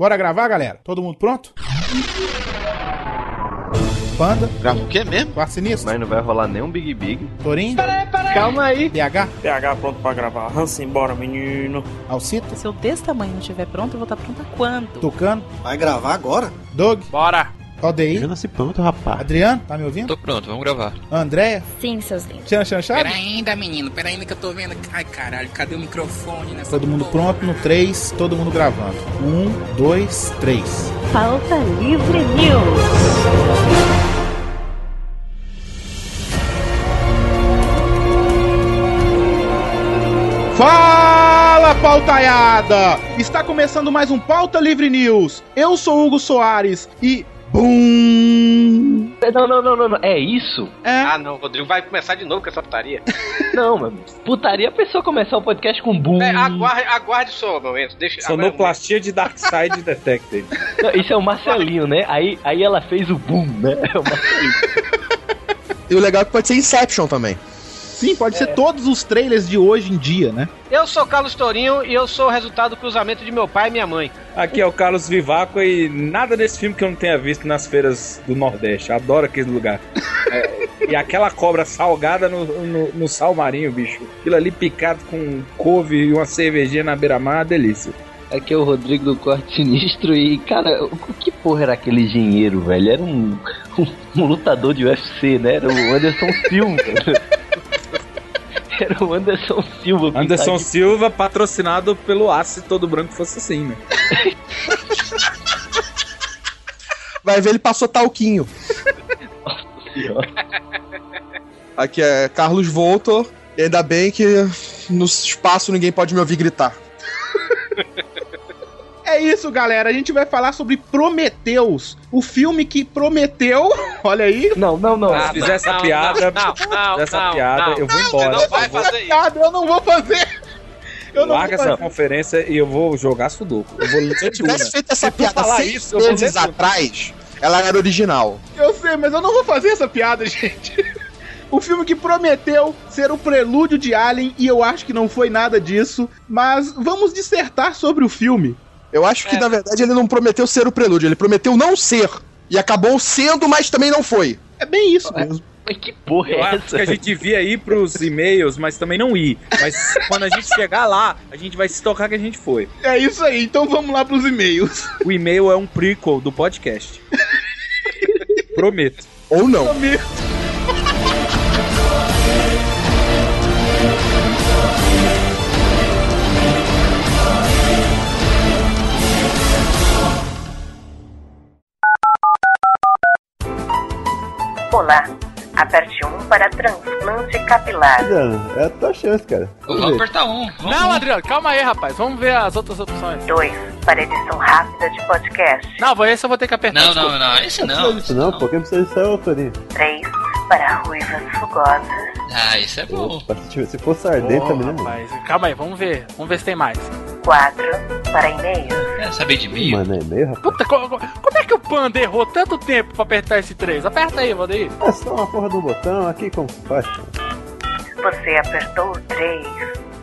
Bora gravar, galera? Todo mundo pronto? Panda, Grava o quê mesmo? Quarto Sinistro, Mas não vai rolar nenhum Big Big. Torinho, Calma aí. DH, PH pronto pra gravar. Hansen, bora, menino. Alcito, Se eu desse tamanho não estiver pronto, eu vou estar pronta quando? Tucano, Vai gravar agora? Doug, Bora! ODI, nasci pronto, rapaz. Adriano, tá me ouvindo? Tô pronto, vamos gravar. Andréia, Sim, seus lindos. Tchan Chan Chave? Pera ainda, menino, pera ainda que eu tô vendo. Ai, caralho, cadê o microfone nessa Todo mundo porra? pronto no 3, todo mundo gravando. 1, 2, 3. Pauta Livre News. Fala, pautaiada! Está começando mais um Pauta Livre News. Eu sou Hugo Soares e. Bum! Não, não, não, não, não. É isso? É, Ah, não, Rodrigo vai começar de novo com essa putaria. Não, mano. Putaria a pessoa começar o podcast com boom. É, aguarde, aguarde só o momento. Deixa, Sonoplastia de Darkseid Detected. Não, isso é o Marcelinho, né? Aí, aí ela fez o boom, né? É o Marcelinho. E o legal é que pode ser Inception também. Sim, pode ser todos os trailers de hoje em dia, né? Eu sou Carlos Tourinho e eu sou o resultado do cruzamento de meu pai e minha mãe. Aqui é o Carlos Vivaco e nada desse filme que eu não tenha visto nas feiras do Nordeste. Adoro aquele lugar. É, e aquela cobra salgada no, no, no sal marinho, bicho. Aquilo ali picado com couve e uma cervejinha na beira-mar, uma delícia. Aqui é o Rodrigo do Corte Sinistro e, cara, o que porra era aquele engenheiro, velho? Era um, um, um lutador de UFC, né? Era o Anderson Silva. Era o Anderson Silva. Anderson. Silva, patrocinado pelo Aço, todo branco fosse assim, né? Vai ver, ele passou talquinho. Aqui é Carlos Voltor. E ainda bem que no espaço ninguém pode me ouvir gritar. É isso, galera. A gente vai falar sobre Prometheus, o filme que prometeu. Olha aí. Não, não, não. Ah, Se fizer essa não, piada, não, não, se não, fizer essa não, piada, eu vou embora. não vai fazer isso. Piada, eu não vou fazer. Eu não Larga essa conferência e eu vou jogar sudoku. Eu vou Se eu tivesse feito essa piada falar seis meses atrás, ela era original. Eu sei, mas eu não vou fazer essa piada, gente. O filme que prometeu ser o prelúdio de Alien e eu acho que não foi nada disso, mas vamos dissertar sobre o filme. Eu acho que, É. na verdade, ele não prometeu ser o prelúdio, ele prometeu não ser. E acabou sendo, mas também não foi. É bem isso mesmo. Mas que porra Eu é acho essa? que a gente devia ir pros e-mails, mas também não ir. Mas quando a gente chegar lá, a gente vai se tocar que a gente foi. É isso aí, então vamos lá pros e-mails. O e-mail é um prequel do podcast. Prometo. Ou não. Olá, aperte 1 para transplante capilar. É a tua chance, cara. Vamos apertar um. Vamos Não, Adriano, calma aí, rapaz. Vamos ver as outras opções. 2 para edição rápida de podcast. Não, vou- esse eu vou ter que apertar. Não, desculpa. não, não, esse não. esse não. quem precisa disso é o Torinho. 3 para ruivas rugosas. Ah, esse é bom. Se fosse Pô, rapaz, calma aí, vamos ver. Vamos ver se tem mais. 4 para e-mails. Quer saber de mim? é meio, rapaz. Puta, co- co- como é que o Panda errou tanto tempo pra apertar esse 3? Aperta aí, Valdeir. É só uma porra do botão aqui, como se faz? Você apertou o 3.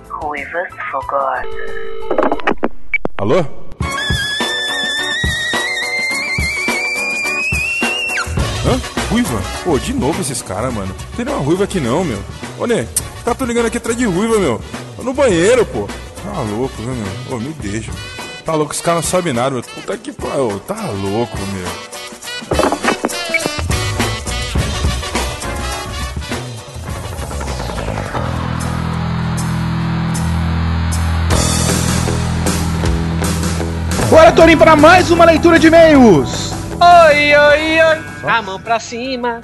Ruivas fogosas. Alô? Ruiva? Pô, de novo esses caras, mano. Não tem nenhuma ruiva aqui não, meu. Né, tá tô ligando aqui atrás de ruiva, meu. Tô no banheiro, pô. Tá louco, viu, meu? Ô, me deixa. Tá louco, esse cara não sabe nada, meu. Puta que pariu. Tá louco, meu. Bora, Torinho, para mais uma leitura de e-mails. Oi, oi, oi. A mão pra cima.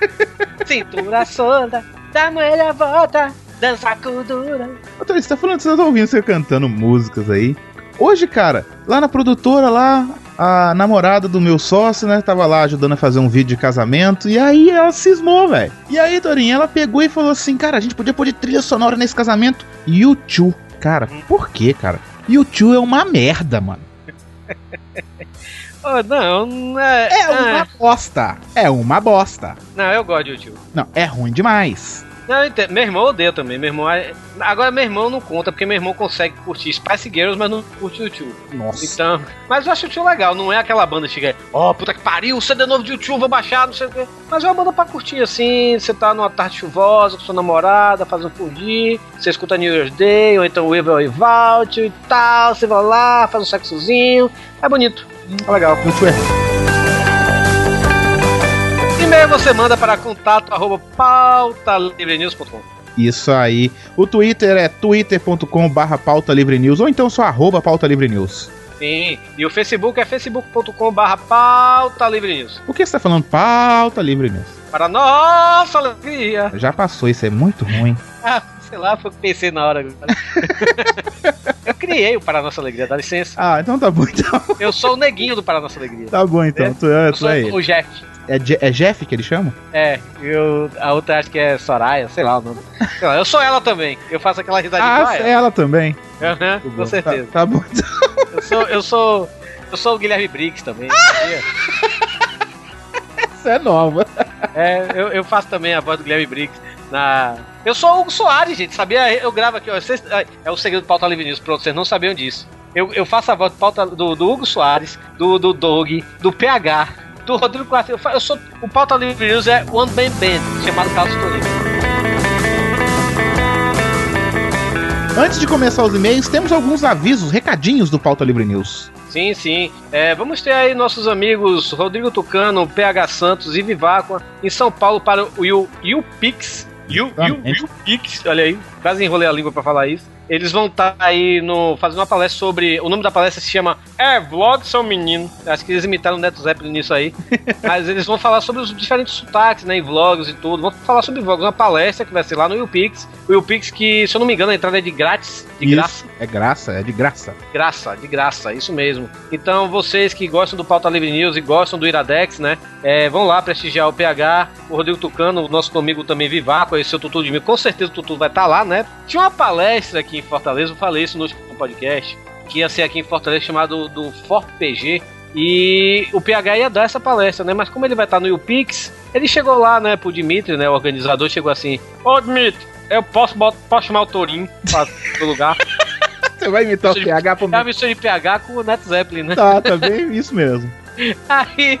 Cintura solta. Dá moeda volta. Dança com dura. Ô, você tá falando que você tá ouvindo você cantando músicas aí. Hoje, cara, lá na produtora, lá, a namorada do meu sócio, né, tava lá ajudando a fazer um vídeo de casamento, e aí ela cismou, velho. E aí, Torinho, ela pegou e falou assim, cara, a gente podia pôr de trilha sonora nesse casamento. YouTube. Cara, por quê, cara? YouTube é uma merda, mano. Oh, não, não é. É uma ah, bosta. É uma bosta. Não, eu gosto de YouTube. Não, é ruim demais. Não, entendo. Meu irmão odeia também. Meu irmão. é- Agora, meu irmão não conta, porque meu irmão consegue curtir Spice Girls, mas não curte YouTube. Nossa. Então. Mas eu acho o YouTube legal, não é aquela banda que chega. Ó, puta que pariu, CD novo de YouTube, vou baixar, não sei o quê. Mas é uma banda pra curtir assim. Você tá numa tarde chuvosa com sua namorada, fazendo fugir. Você escuta New Year's Day, ou então Evil Evout e tal. Você vai lá, faz um sexozinho. É bonito. É legal. Muito bem. E-mail você manda para contato arroba pautalivrenews.com. Isso aí. O Twitter é twitter.com barra pauta livre news ou então só arroba pauta livre news. Sim. E o Facebook é facebook.com barra pauta livre news. Por que você tá falando pauta livre news? Para nossa alegria. Já passou, isso é muito ruim. Ah, sei lá, foi o que pensei na hora. Eu criei o Para Nossa Alegria, dá licença. Ah, então tá bom então. Eu sou o neguinho do Para Nossa Alegria. Tá bom então. Tu é, tu é o Jeff. É, é Jeff que ele chama? É, eu, a outra acho que é Soraya, sei lá o nome. Sei lá, eu sou ela também. Eu faço aquela risadinha Ah, igual a é ela. ela também. Tá bom, com certeza. Tá, tá bom então. Eu sou, eu sou. Eu sou o Guilherme Briggs também. Essa é nova. É, eu, eu faço também a voz do Guilherme Briggs na. Eu sou o Hugo Soares, gente, sabia? Eu gravo aqui, ó. Vocês, é o segredo do Pauta Livre News, pronto, vocês não sabiam disso. Eu, eu faço a voz do, pauta, do, do Hugo Soares, do, do Doug, do PH, do Rodrigo Quarto. Eu, eu sou. O Pauta Livre News é One Band Band, chamado Carlos Torino. Antes de começar os e-mails, temos alguns avisos, recadinhos do Pauta Livre News. Sim, sim. É, vamos ter aí nossos amigos Rodrigo Tucano, PH Santos e Viváqua em São Paulo para o U- UPix. U- U- UPix, olha aí, quase enrolei a língua para falar isso. Eles vão estar aí no, fazendo uma palestra sobre. O nome da palestra se chama É, Vlog São Menino. Acho que eles imitaram o Neto Zeppelin nisso aí. Mas eles vão falar sobre os diferentes sotaques, né? Em vlogs e tudo. Vão falar sobre vlogs. Uma palestra que vai ser lá no UPix. O UPix, que, se eu não me engano, a entrada é de grátis. De Isso, graça. É graça, é de graça. Graça, de graça, isso mesmo. Então, vocês que gostam do Pauta Livre News e gostam do Iradex, né? é, vão lá prestigiar o PH, o Rodrigo Tucano, o nosso amigo também Vivaco, aí seu Tutu de mim. Com certeza o Tutu vai estar lá, né? Tinha uma palestra aqui em Fortaleza, eu falei isso no último podcast, que ia ser aqui em Fortaleza chamado do ForPG. E o PH ia dar essa palestra, né? Mas como ele vai estar no UPix, ele chegou lá, né, pro Dimitri, né? O organizador chegou assim: Ô Dimitri, eu posso, posso chamar o Torinho pra, pro lugar? Você vai imitar o PH pro É uma mistura de PH com o Neto Zeppelin, né? Tá, tá bem isso mesmo. Aí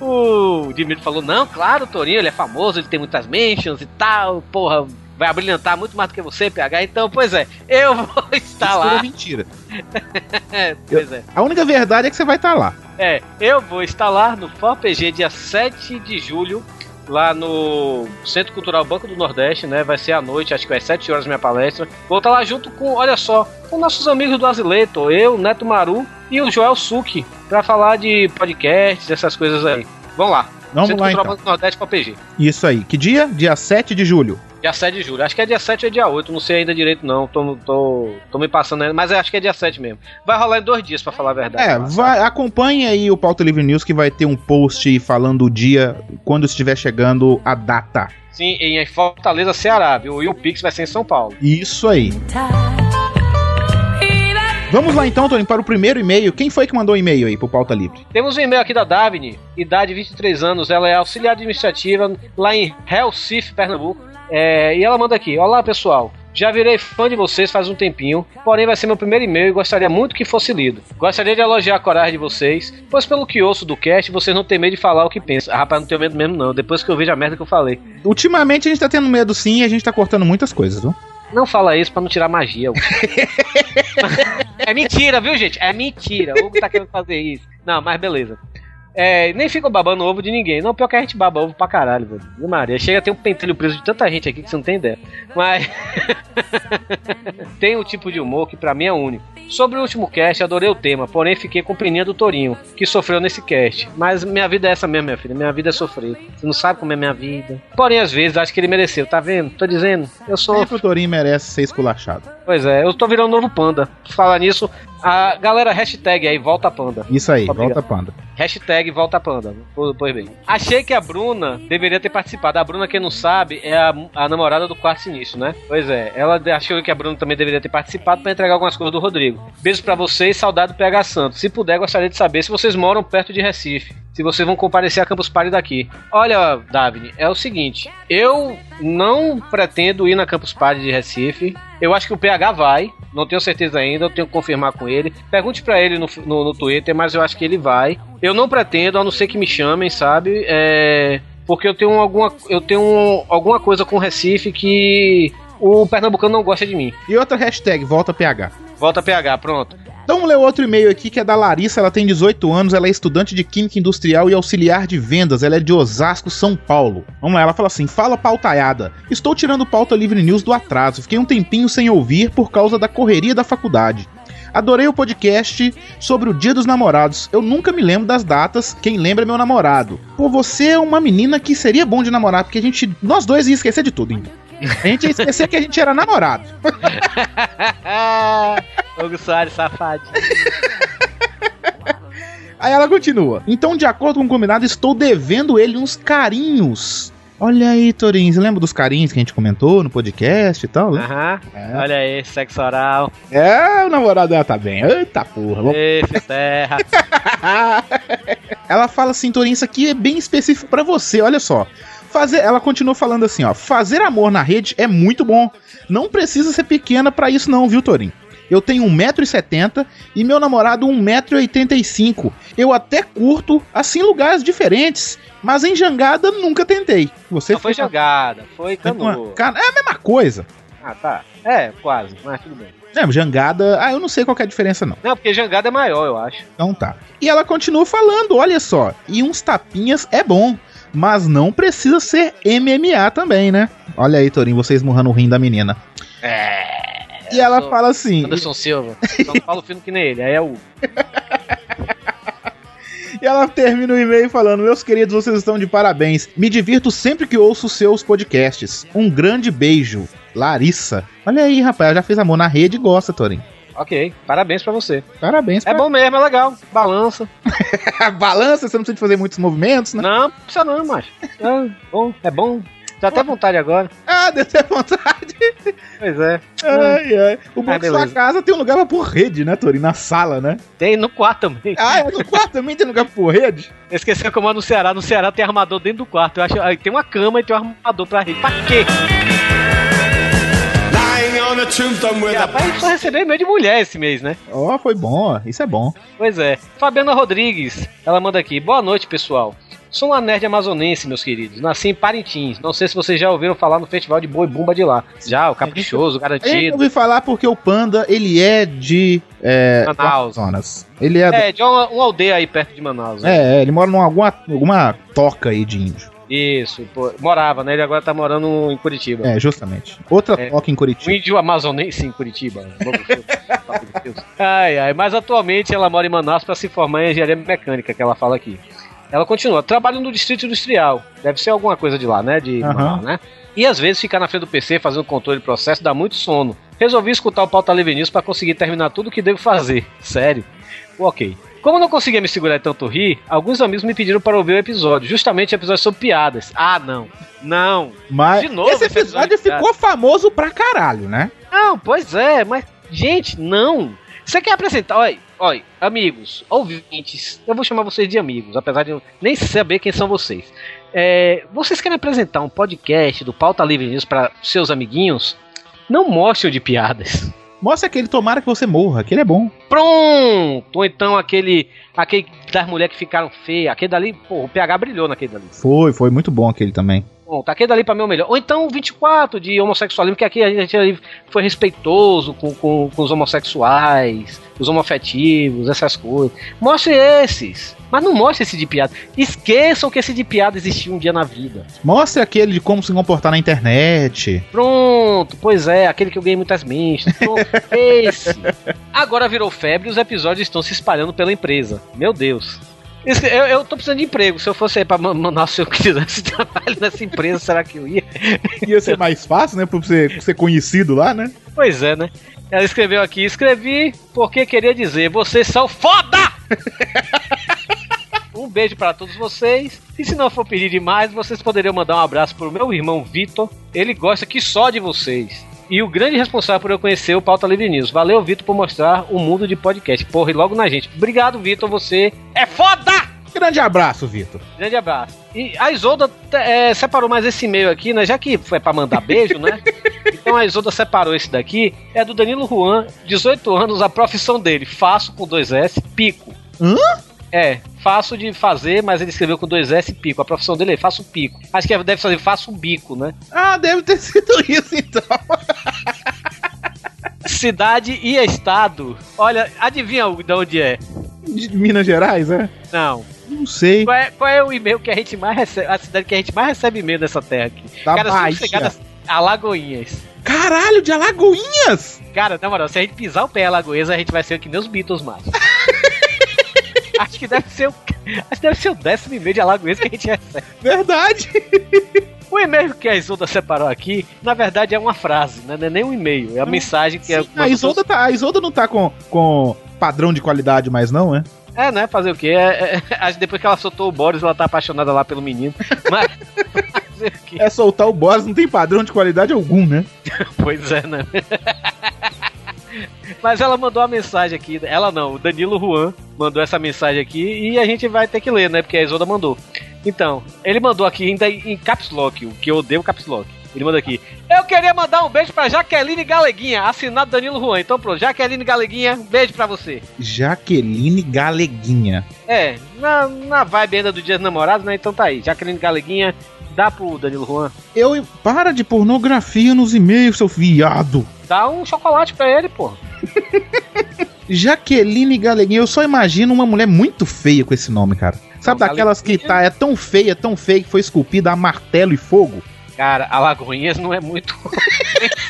o Dimitri falou: Não, claro, o Torinho, ele é famoso, ele tem muitas mentions e tal, porra, vai abrilhantar muito mais do que você, PH. Então, pois é, eu vou estar Isso lá. é mentira. Pois é. A única verdade é que você vai estar lá. É, eu vou estar lá no FOPG dia 7 de julho, lá no Centro Cultural Banco do Nordeste, né? Vai ser à noite, acho que vai 7 horas minha palestra. Vou estar lá junto com, olha só, com nossos amigos do Azileto, eu, Neto Maru e o Joel Suki, pra falar de podcasts, essas coisas aí. Vamos lá. Vamos Centro lá, Cultural então. Banco do Nordeste FOPG. Isso aí. Que dia? Dia 7 de julho. Dia 7 de julho. Acho que é dia 7 ou dia 8, não sei ainda direito não. Tô, tô, tô me passando ainda, mas acho que é dia 7 mesmo. Vai rolar em dois dias, pra falar a verdade. É, vai, acompanhe aí o Pauta Livre News que vai ter um post falando o dia quando estiver chegando a data. Sim, em Fortaleza, Ceará, viu? E o Pix vai ser em São Paulo. Isso aí. Vamos lá então, Tony, para o primeiro e-mail. Quem foi que mandou o e-mail aí pro Pauta Livre? Temos um e-mail aqui da Davine, idade 23 anos, ela é auxiliar administrativa lá em Recife, Pernambuco. É, e ela manda aqui: Olá pessoal, já virei fã de vocês faz um tempinho, porém vai ser meu primeiro e-mail e gostaria muito que fosse lido. Gostaria de elogiar a coragem de vocês, pois pelo que ouço do cast, vocês não têm medo de falar o que pensam. Ah, rapaz, não tenho medo mesmo não, depois que eu vejo a merda que eu falei. Ultimamente a gente tá tendo medo sim e a gente tá cortando muitas coisas, viu? Não fala isso pra não tirar magia. É mentira, viu, gente? É mentira. O Hugo tá querendo fazer isso. Não, mas beleza. É, nem fica babando ovo de ninguém. Não, pior que a gente baba ovo pra caralho, velho. Maria, chega a ter um pentelho preso de tanta gente aqui que você não tem ideia. Mas. tem um tipo de humor que pra mim é único. Sobre o último cast, adorei o tema, porém fiquei com peninha do Torinho, que sofreu nesse cast. Mas minha vida é essa mesmo, minha filha. Minha vida é sofrer. Você não sabe como é minha vida. Porém, às vezes, acho que ele mereceu, tá vendo? Tô dizendo. Eu sou. Sempre o Torinho merece ser esculachado. Pois é, eu tô virando um novo panda. Falar nisso, a galera hashtag aí, volta panda. Isso aí, Obrigado. volta panda. Hashtag volta panda. Pois bem. Achei que a Bruna deveria ter participado. A Bruna, quem não sabe, é a, a namorada do quarto sinistro, né? Pois é. Ela achou que a Bruna também deveria ter participado pra entregar algumas coisas do Rodrigo. Beijo pra vocês, saudade do PH Santos. Se puder, gostaria de saber se vocês moram perto de Recife. Se vocês vão comparecer a Campus Party daqui. Olha, Davine, é o seguinte. Eu não pretendo ir na Campus Party de Recife. Eu acho que o PH vai. Não tenho certeza ainda, eu tenho que confirmar com ele. Pergunte pra ele no, no, no Twitter, mas eu acho que ele vai. Eu não pretendo, a não ser que me chamem, sabe? É, porque eu tenho alguma, eu tenho alguma coisa com Recife que o pernambucano não gosta de mim. E outra hashtag, volta PH. Volta PH, pronto. Então vamos ler outro e-mail aqui que é da Larissa, ela tem 18 anos, ela é estudante de Química Industrial e auxiliar de vendas, ela é de Osasco, São Paulo. Vamos lá, ela fala assim: Fala pautaiada. Estou tirando pauta livre news do atraso, fiquei um tempinho sem ouvir por causa da correria da faculdade. Adorei o podcast sobre o Dia dos Namorados. Eu nunca me lembro das datas. Quem lembra é meu namorado. Pô, você é uma menina que seria bom de namorar, porque a gente. Nós dois ia esquecer de tudo, então. A gente ia esquecer que a gente era namorado. Hugo Soares, safadinho. Aí ela continua. Então, de acordo com o combinado, estou devendo ele uns carinhos. Olha aí, Torinho, você lembra dos carinhos que a gente comentou no podcast e tal? né? Aham. Olha aí, sexo oral. É, o namorado dela tá bem. Eita porra. Vamos... Esse terra. Ela fala assim, Torinho, isso aqui é bem específico pra você, olha só. Fazer, ela continua falando assim, ó. Fazer amor na rede é muito bom. Não precisa ser pequena pra isso não, viu, Torinho? Eu tenho 1,70m e meu namorado 1,85m. Eu até curto, assim, lugares diferentes. Mas em jangada nunca tentei. Você Não foi jogada, foi canoa. Cara, é a mesma coisa. Ah, tá. É, quase, mas tudo bem. É, jangada. Ah, eu não sei qual é a diferença, não. Não, porque jangada é maior, eu acho. Então tá. E ela continua falando, olha só. E uns tapinhas é bom. Mas não precisa ser MMA também, né? Olha aí, Torinho, você esmurrando o rim da menina. É. E ela fala assim. Anderson Silva. Só não falo fino que nem ele, aí é o. E ela termina o e-mail falando: Meus queridos, vocês estão de parabéns. Me divirto sempre que ouço seus podcasts. Um grande beijo. Larissa. Olha aí, rapaz, ela já fez amor na rede e gosta, Torinho. Ok, parabéns pra você. Parabéns. É bom mesmo, é legal. Balança. Balança, você não precisa fazer muitos movimentos, né? Não, não precisa não, macho. É bom, é bom. Dá até vontade agora. Ah, deu até vontade. Pois é. Ai, ai. O bom Ah, é que sua casa tem um lugar pra pôr rede, né, Torinho? Na sala, né? Tem no quarto também. Ah, é no quarto também tem lugar pra pôr rede? Esqueci que eu moro no Ceará. No Ceará tem armador dentro do quarto. Eu acho, tem uma cama e tem um armador pra rede. Pra quê? E, rapaz, a gente só recebeu e-mail de mulher esse mês, né? Ó, foi bom, isso é bom. Pois é. Fabiana Rodrigues, ela manda aqui. Boa noite, pessoal. Sou uma nerd amazonense, meus queridos. Nasci em Parintins. Não sei se vocês já ouviram falar no festival de boi bumba de lá. Já, o caprichoso, gente garantido. ouviu falar porque o Panda, ele é de... É, Manaus. Amazonas. Ele é... É, de uma, uma aldeia aí perto de Manaus. né? É, é, ele mora numa alguma, alguma toca aí de índio. Isso, pô, morava, né? Ele agora tá morando em Curitiba. É, justamente. Outra É. toca em O Curitiba. índio amazonense em Curitiba. Ai, ai, mas atualmente ela mora em Manaus para se formar em engenharia mecânica, que ela fala aqui. Ela continua, trabalho no distrito industrial. Deve ser alguma coisa de lá, né? De Aham. Manaus, né? E às vezes ficar na frente do PC fazendo controle de processo dá muito sono. Resolvi escutar o Pauta Livre News para conseguir terminar tudo o que devo fazer. Sério. Ok. Como eu não conseguia me segurar e tanto rir, alguns amigos me pediram para ouvir o episódio, justamente o episódio sobre piadas. Ah, não. Não. Mas De novo esse episódio episódio, ficou famoso pra caralho, né? Não, pois é, mas, gente, não. Você quer apresentar, olha, olha, amigos, ouvintes, eu vou chamar vocês de amigos, apesar de eu nem saber quem são vocês. É, vocês querem apresentar um podcast do Pauta Livre News para seus amiguinhos? Não mostre o de piadas. Mostra aquele tomara que você morra, que ele é bom. Pronto! Ou então aquele, aquele das mulheres que ficaram feias, aquele dali, pô, o PH brilhou naquele dali. Foi, foi muito bom aquele também. Bom, tá aquele dali pra mim é o melhor. Ou então o 24 de homossexualismo, que aqui a gente foi respeitoso com, com, com os homossexuais, os homoafetivos, essas coisas. Mostre esses. Mas não mostre esse de piada. Esqueçam que esse de piada existiu um dia na vida. Mostra aquele de como se comportar na internet. Pronto, pois é, aquele que eu ganhei muitas mentes. Pronto, esse. Agora virou febre e os episódios estão se espalhando pela empresa. Meu Deus. Esse- Eu, eu tô precisando de emprego. Se eu fosse aí pra Ma- Manaus, se eu quisesse trabalho nessa empresa, será que eu ia? Ia ser mais fácil, né? Pra você ser conhecido lá, né? Pois é, né? Ela escreveu aqui, escrevi porque queria dizer, vocês são foda! beijo para todos vocês. E se não for pedir demais, vocês poderiam mandar um abraço pro meu irmão Vitor. Ele gosta que só de vocês. E o grande responsável por eu conhecer o Pauta Livre News. Valeu, Vitor, por mostrar o mundo de podcast. Porra, e logo na gente. Obrigado, Vitor, você é foda! Grande abraço, Vitor. Grande abraço. E a Isolda é, separou mais esse e-mail aqui, né? Já que foi pra mandar beijo, né? Então a Isolda separou esse daqui. É do Danilo Juan, 18 anos, a profissão dele. Faço com dois S, pico. Hã? É, faço de fazer, mas ele escreveu com dois S pico. A profissão dele é faço pico. Acho que deve fazer faço um bico, né? Ah, deve ter sido isso então. Cidade e estado. Olha, adivinha de onde é? De Minas Gerais, é? Não. Não sei. Qual é, qual é o e-mail que a gente mais recebe? A cidade que a gente mais recebe e-mail nessa terra aqui? Da Cara, Bahia. sossegadas- Alagoinhas. Caralho, de Alagoinhas! Cara, na moral, se a gente pisar o pé em Alagoinhas, a gente vai ser que nem os Beatles mais. Acho que deve ser o. Acho que deve ser o décimo e-mail de Alagoinhas que a gente recebe. Verdade. O e-mail que a Isolda separou aqui, na verdade, é uma frase, né? Não é nem um e-mail, é a mensagem que é. A Isolda, tá, a Isolda não tá com, com padrão de qualidade mais, não, é? É, né? Fazer o quê? É, é, acho que depois que ela soltou o Boris, ela tá apaixonada lá pelo menino. Mas. fazer o quê? É soltar o boss, não tem padrão de qualidade algum, né? Pois é, né? Mas ela mandou a mensagem aqui. Ela não, o Danilo Juan mandou essa mensagem aqui e a gente vai ter que ler, né? Porque a Isolda mandou. Então, ele mandou aqui ainda em caps lock, o que eu odeio caps lock. Ele manda aqui. Eu queria mandar um beijo pra Jaqueline Galeguinha, assinado Danilo Juan. Então pronto, Jaqueline Galeguinha, beijo pra você. Jaqueline Galeguinha. É, na, na vibe ainda do Dia dos Namorados, né? Então tá aí. Jaqueline Galeguinha, dá pro Danilo Juan. Eu. Para de pornografia nos e-mails, seu viado. Dá um chocolate pra ele, pô. Jaqueline Galeguinha, eu só imagino uma mulher muito feia com esse nome, cara. Sabe Não, daquelas que tá, é tão feia, tão feia que foi esculpida a martelo e fogo? Cara, Alagoinhas não é muito.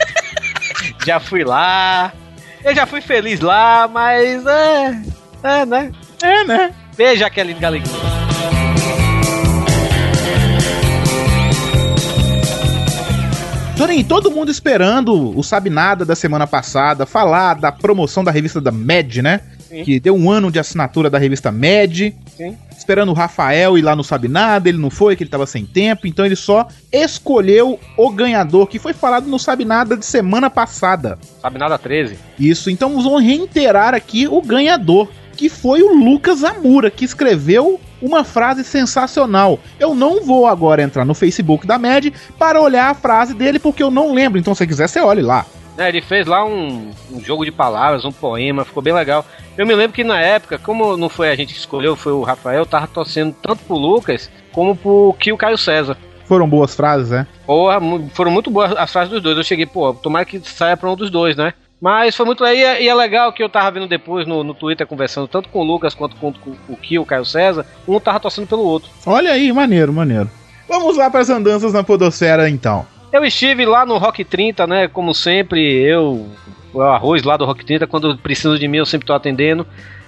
já fui lá. Eu já fui feliz lá, mas é. É, né? É, né? Beijo, Jaqueline Galeguinha. Torinho, todo mundo esperando o Sabe Nada da semana passada falar da promoção da revista da Med, né? Sim. Que deu um ano de assinatura da revista Med. Sim. Esperando o Rafael ir lá no Sabe Nada, ele não foi, que ele tava sem tempo, então ele só escolheu o ganhador, que foi falado no Sabe Nada de semana passada. Sabe nada 13. Isso, então vamos reiterar aqui o ganhador, que foi o Lucas Amura, que escreveu uma frase sensacional. Eu não vou agora entrar no Facebook da MED para olhar a frase dele, porque eu não lembro. Então, se você quiser, você olhe lá. É, ele fez lá um, um jogo de palavras, um poema, ficou bem legal. Eu me lembro que na época, como não foi a gente que escolheu, foi o Rafael, tava torcendo tanto pro Lucas como pro Kio Caio César. Foram boas frases, né? Porra, foram muito boas as frases dos dois. Eu cheguei, pô, tomara que saia pra um dos dois, né? Mas foi muito legal. E é, e é legal que eu tava vendo depois no, no Twitter conversando tanto com o Lucas quanto com, com o Kio, o Caio César. Um tava torcendo pelo outro. Olha aí, maneiro, maneiro. Vamos lá para as andanças na Podosfera, então. Eu estive lá no Rock 30, né? Como sempre, eu, o arroz lá do Rock 30, quando precisam de mim, eu sempre tô atendendo.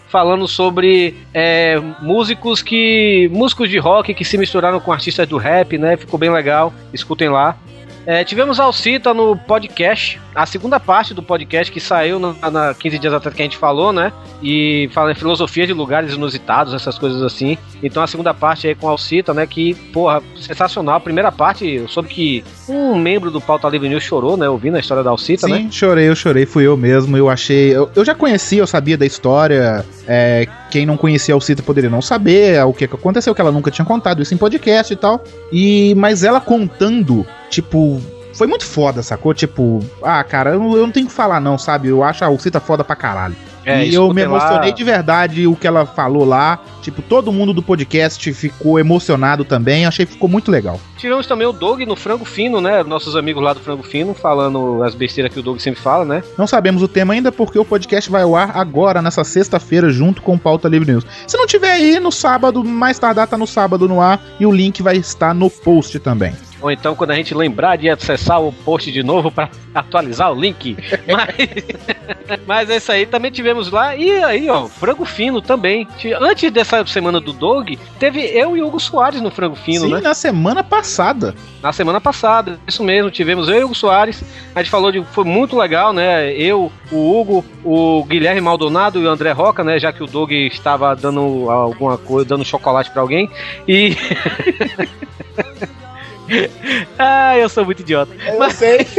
Falando sobre é, músicos que. músicos de rock que se misturaram com artistas do rap, né? Ficou bem legal. Escutem lá. É, tivemos a Alcita no podcast, a segunda parte do podcast que saiu na, na 15 dias atrás que a gente falou, né? E fala em filosofia de lugares inusitados, essas coisas assim. Então a segunda parte aí com a Alcita, né? Que, porra, sensacional. A primeira parte, eu soube que um membro do Pauta Livre News chorou, né? Ouvindo a história da Alcita, Sim, né? chorei, eu chorei, fui eu mesmo. Eu achei. Eu, eu já conhecia, eu sabia da história. É, quem não conhecia a Alcita poderia não saber é, o que, que aconteceu, que ela nunca tinha contado isso em podcast e tal. E mas ela contando, tipo. Foi muito foda, sacou? Tipo, ah, cara, eu, não- eu não tenho o que falar, não, sabe? Eu acho a Alcita foda pra caralho. É, e eu me escutem lá. emocionei de verdade o que ela falou lá. Tipo, todo mundo do podcast ficou emocionado também. Achei que ficou muito legal. Tivemos também o Doug no Frango Fino, né? Nossos amigos lá do Frango Fino, falando as besteiras que o Doug sempre fala, né? Não sabemos o tema ainda porque o podcast vai ao ar agora, nessa sexta-feira, junto com o Pauta Livre News. Se não tiver aí no sábado, mais tardar tá no sábado no ar e o link vai estar no post também. Ou então quando a gente lembrar de acessar o post de novo para atualizar o link. Mas, mas é isso aí, também tivemos lá. E aí, ó, Frango Fino também. Antes dessa semana do Dog, teve eu e Hugo Soares no Frango Fino, Sim, né? na semana passada. Na semana passada, isso mesmo, tivemos eu e o Hugo Soares. A gente falou de. Foi muito legal, né? Eu, o Hugo, o Guilherme Maldonado e o André Roca, né? Já que o Doug estava dando alguma coisa, dando chocolate pra alguém. E. ah, eu sou muito idiota. Eu Mas- sei.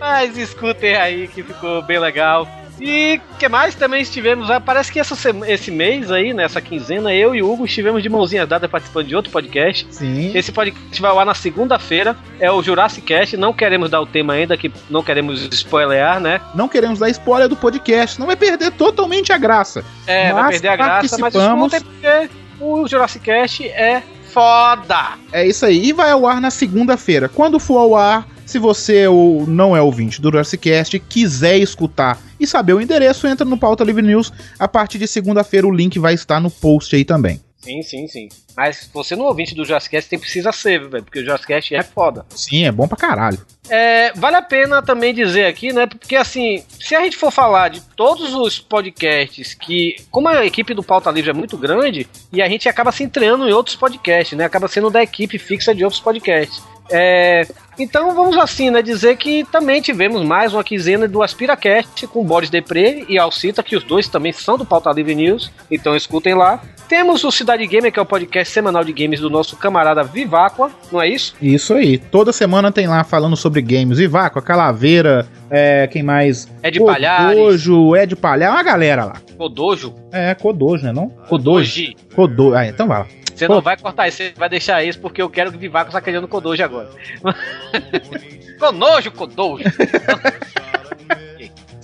Mas escutem aí que ficou bem legal. E que mais também estivemos lá? Parece que essa esse mês aí, nessa quinzena, eu e o Hugo estivemos de mãozinha dada participando de outro podcast. Sim. Esse podcast vai ar na segunda-feira. É o Jurassic Cast. Não queremos dar o tema ainda, que não queremos spoilear, né? Não queremos dar spoiler do podcast, não vai perder totalmente a graça. É, vai perder a graça, mas escutem porque o Jurassic Cast é foda. É isso aí. E vai ao ar na segunda-feira. Quando for ao ar, se você ou não é ouvinte do Jurassicast, quiser escutar e saber o endereço, entra no Pauta Livre News. A partir de segunda-feira o link vai estar no post aí também. Sim, sim, sim. Mas você não é ouvinte do Jurassic Cast, tem precisa ser, velho, porque o Jurassic Cast é foda. Sim, é bom pra caralho. É, vale a pena também dizer aqui, né? Porque assim, se a gente for falar de todos os podcasts que, como a equipe do Pauta Livre é muito grande, e a gente acaba se entranhando em outros podcasts, né? Acaba sendo da equipe fixa de outros podcasts. É, então vamos assim, né? Dizer que também tivemos mais uma quinzena do AspiraCast com Boris Depré e Alcita, que os dois também são do Pauta Livre News, então escutem lá. Temos o Cidade Gamer, que é o podcast semanal de games do nosso camarada Viváqua, não é isso? Isso aí. Toda semana tem lá falando sobre games. Ivaco, a Calaveira, é, quem mais? É de Palhares. Codojo, é de Palhares, uma galera lá. Kodojo? É, Codojo, né não? Codojo. Kodoji. Codojo. Ah, então vai lá. Você não vai cortar isso, você vai deixar isso porque eu quero que Vivaco sacaneando o Kodoji agora. Conojo, Kodoji.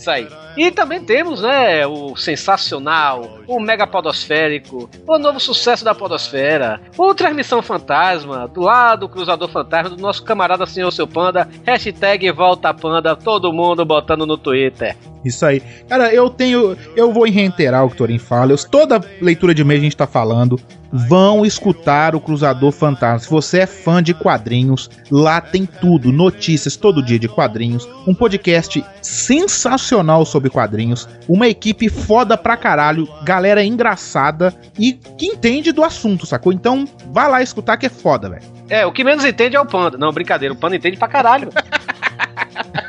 Isso aí. E também temos, né, o sensacional, o mega podosférico, o novo sucesso da podosfera, o Transmissão Fantasma, do lado do Cruzador Fantasma, do nosso camarada Senhor Seu Panda, hashtag Volta Panda, todo mundo botando no Twitter. Isso aí. Cara, eu tenho. Eu vou reiterar o que o Torin fala. Eu, toda leitura de e-mail a gente tá falando. Vão escutar o Cruzador Fantasma. Se você é fã de quadrinhos, lá tem tudo. Notícias todo dia de quadrinhos. Um podcast sensacional sobre quadrinhos. Uma equipe foda pra caralho. Galera engraçada e que entende do assunto, sacou? Então, vai lá escutar que é foda, velho. É, o que menos entende é o Panda. Não, brincadeira, o Panda entende pra caralho.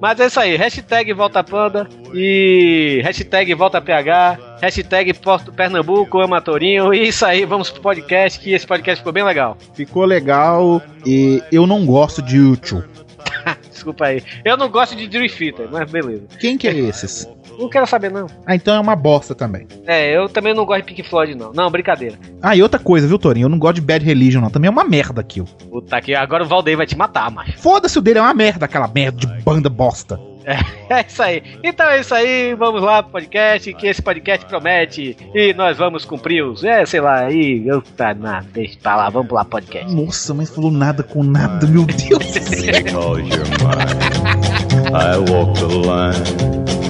Mas é isso aí, hashtag Volta Panda e hashtag Volta PH, hashtag Porto Pernambuco, ama Torinho, e isso aí, vamos pro podcast, que esse podcast ficou bem legal. Ficou legal e eu não gosto de YouTube. Desculpa aí. Eu não gosto de Dream Theater, mas beleza. Quem que é esses? Não quero saber, não. Ah, então é uma bosta também. É, eu também não gosto de Pink Floyd, não. Não, brincadeira. Ah, e outra coisa, viu, Torinho? Eu não gosto de Bad Religion, não. Também é uma merda aquilo. Puta que agora o Valdeir vai te matar, macho. Foda-se o dele, é uma merda, aquela merda de banda bosta. É isso aí. Então é isso aí, vamos lá pro podcast, que esse podcast promete e nós vamos cumpri-los. É, sei lá, aí, eu tá, na, deixa pra lá, vamos lá podcast. Nossa, mas falou nada com nada, meu Deus. You're mine, I walk the line.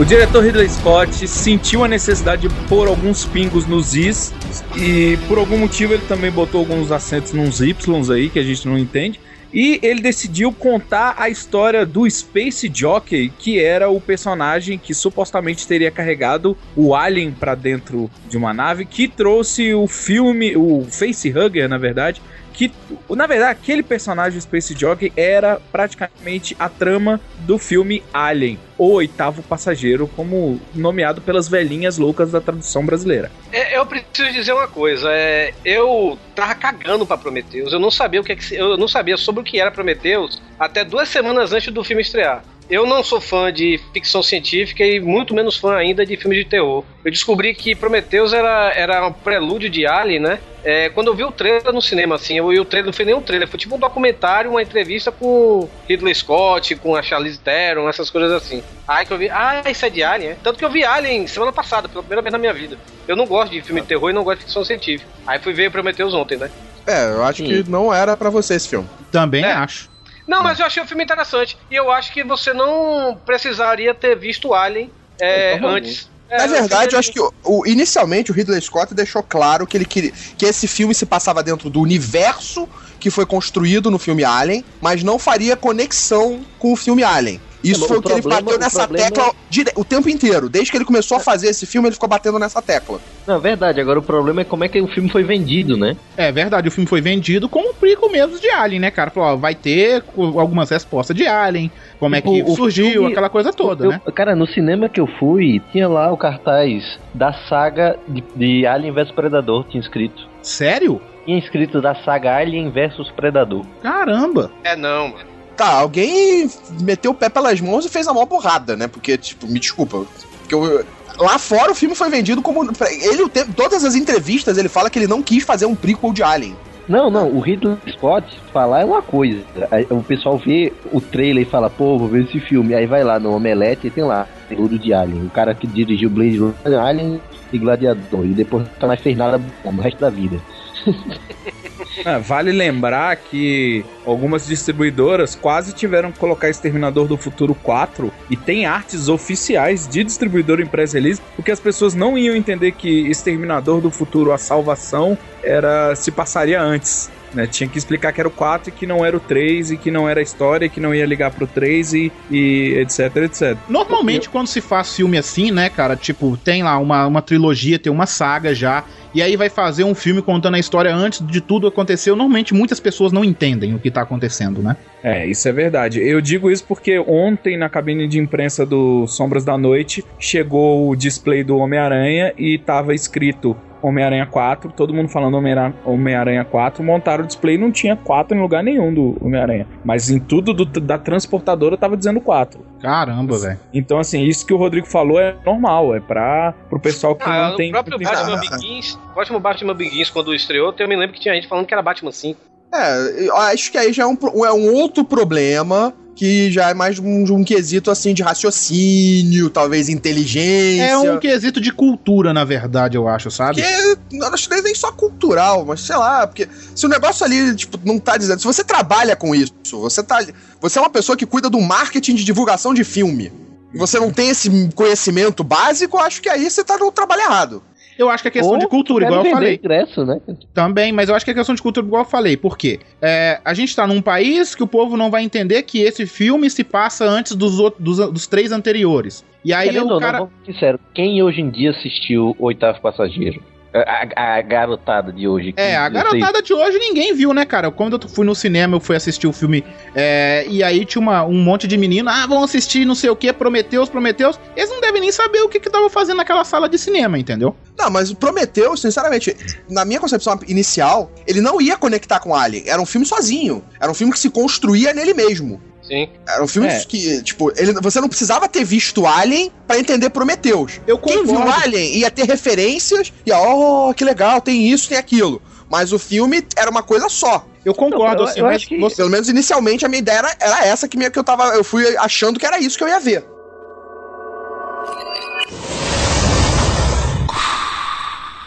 O diretor Ridley Scott sentiu a necessidade de pôr alguns pingos nos Is e por algum motivo ele também botou alguns acentos nos Ys aí que a gente não entende. E ele decidiu contar a história do Space Jockey, que era o personagem que supostamente teria carregado o alien para dentro de uma nave, que trouxe o filme, o Facehugger, na verdade, que na verdade aquele personagem Space Jockey era praticamente a trama do filme Alien, o oitavo passageiro, como nomeado pelas velhinhas loucas da tradução brasileira. É, eu preciso dizer uma coisa, é, eu tava cagando pra Prometheus, eu não sabia o que, é que eu não sabia sobre o que era Prometheus até duas semanas antes do filme estrear. Eu não sou fã de ficção científica e muito menos fã ainda de filmes de terror. Eu descobri que Prometheus era, era um prelúdio de Alien, né? É, quando eu vi o trailer no cinema, assim, eu, o trailer não foi nem um trailer, foi tipo um documentário, uma entrevista com Ridley Scott, com a Charlize Theron, essas coisas assim. Aí que eu vi, ah, isso é de Alien, é? Tanto que eu vi Alien semana passada, pela primeira vez na minha vida. Eu não gosto de filme de terror e não gosto de ficção científica. Aí fui ver Prometheus ontem, né? É, eu acho que não era pra você esse filme. Também É. acho. Não, mas eu achei o filme interessante. E eu acho que você não precisaria ter visto Alien é, Então, antes. É, Na verdade, eu acho que o, o- inicialmente o Ridley Scott deixou claro que ele queria que esse filme se passava dentro do universo que foi construído no filme Alien, mas não faria conexão com o filme Alien. Isso Não, foi o o que ele problema- bateu o nessa problema- tecla dire- o tempo inteiro. Desde que ele começou a fazer esse filme, ele ficou batendo nessa tecla. Não, verdade. Agora o problema é como é que o filme foi vendido, né? É verdade, o filme foi vendido como um prequel mesmo de Alien, né, cara? Falou, ó, vai ter algumas respostas de Alien, como é que o surgiu, filme- aquela coisa toda, Eu- né? Cara, no cinema que eu fui, tinha lá o cartaz da saga de, de Alien vs Predador, tinha escrito. Sério? Tinha escrito da saga Alien vs Predador. Caramba! É não, mano. Tá, alguém meteu o pé pelas mãos e fez a maior porrada, né? Porque, tipo, me desculpa. Porque eu- lá fora o filme foi vendido como. Ele, todas as entrevistas, ele fala que ele não quis fazer um prequel de Alien. Não, não, o Ridley Scott falar é uma coisa. O pessoal vê o trailer e fala, pô, vou ver esse filme. Aí vai lá no Omelete e tem lá, tudo de Alien. O cara que dirigiu Blade Runner, Alien e Gladiador. E depois nunca mais fez nada no resto da vida. Ah, vale lembrar que algumas distribuidoras quase tiveram que colocar Exterminador do Futuro 4 e tem artes oficiais de distribuidor em press release, porque as pessoas não iam entender que Exterminador do Futuro, a salvação, era se passaria antes. Né? Tinha que explicar que era o 4 e que não era o 3 e que não era a história, e que não ia ligar pro 3 e, e etc, etc. Normalmente, quando se faz filme assim, né, cara, tipo, tem lá uma, uma trilogia, tem uma saga já, e aí vai fazer um filme contando a história antes de tudo acontecer. Normalmente, muitas pessoas não entendem o que tá acontecendo, né? É, isso é verdade. Eu digo isso porque ontem, na cabine de imprensa do Sombras da Noite, chegou o display do Homem-Aranha e tava escrito Homem-Aranha 4, todo mundo falando Homem-Aranha Homem-Aranha 4, montaram o display e não tinha 4 em lugar nenhum do Homem-Aranha. Mas em tudo do- da transportadora tava dizendo 4. Caramba, velho. Então, assim, isso que o Rodrigo falou é normal, é pra, pro pessoal que Ah, não o tem. próprio Batman. Begins, o próximo Batman Begins, quando estreou, eu me lembro que tinha gente falando que era Batman 5. É, eu acho que aí já é um, é um outro problema que já é mais um, um quesito assim de raciocínio, talvez inteligência. É um quesito de cultura, na verdade, eu acho, sabe? Que eu acho que nem só cultural, mas sei lá, porque se o negócio ali, tipo, não tá dizendo. Se você trabalha com isso, você tá. Você é uma pessoa que cuida do marketing de divulgação de filme. E você não tem esse conhecimento básico, eu acho que aí você tá no trabalho errado. Eu acho que é questão Ou de cultura, igual eu falei. ingresso, né? Também, mas eu acho que é questão de cultura, igual eu falei. Por quê? É, a gente tá num país que o povo não vai entender que esse filme se passa antes dos, outros, dos, dos três anteriores. E aí Querendo o cara. não, vamos ser sincero, quem hoje em dia assistiu Oitavo Passageiro? A, a- garotada de hoje. É, a 15, 16, garotada de hoje ninguém viu, né, cara? Quando eu fui no cinema, eu fui assistir o filme, é, e aí tinha uma- um monte de menino, ah, vão assistir não sei o que, Prometeus, Prometeus. Eles não devem nem saber o que que tava fazendo naquela sala de cinema, entendeu? Não, mas o Prometheus, sinceramente, na minha concepção inicial, ele não ia conectar com Alien. Era um filme sozinho. Era um filme que se construía nele mesmo. Sim. Era um filme É. que, tipo, ele, você não precisava ter visto Alien pra entender Prometheus. Eu Quem viu. Alien ia ter referências e, ó, que legal, tem isso, tem aquilo. Mas o filme era uma coisa só. Eu concordo, Não, eu- assim, eu mas acho que- você- Pelo menos inicialmente a minha ideia era, era essa que, minha, que eu tava. Eu fui achando que era isso que eu ia ver.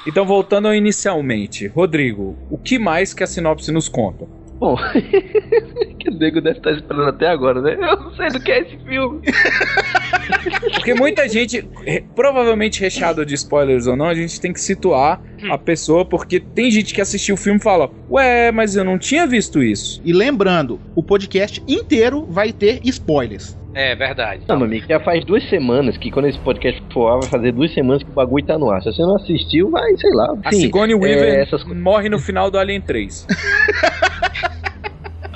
Então, voltando ao inicialmente, Rodrigo, o que mais que a sinopse nos conta? Bom, que o nego deve estar esperando até agora, né? Eu não sei do que é esse filme. Porque muita gente, provavelmente recheado de spoilers ou não, a gente tem que situar a pessoa, porque tem gente que assistiu o filme e fala: Ué, mas eu não tinha visto isso. E lembrando, o podcast inteiro vai ter spoilers. É verdade. Não, meu amigo, já faz duas semanas que quando esse podcast for ao vai fazer duas semanas que o bagulho tá no ar. Se você não assistiu, vai, sei lá. A Sim, Sigourney é, Weaver essas morre no final do Alien 3.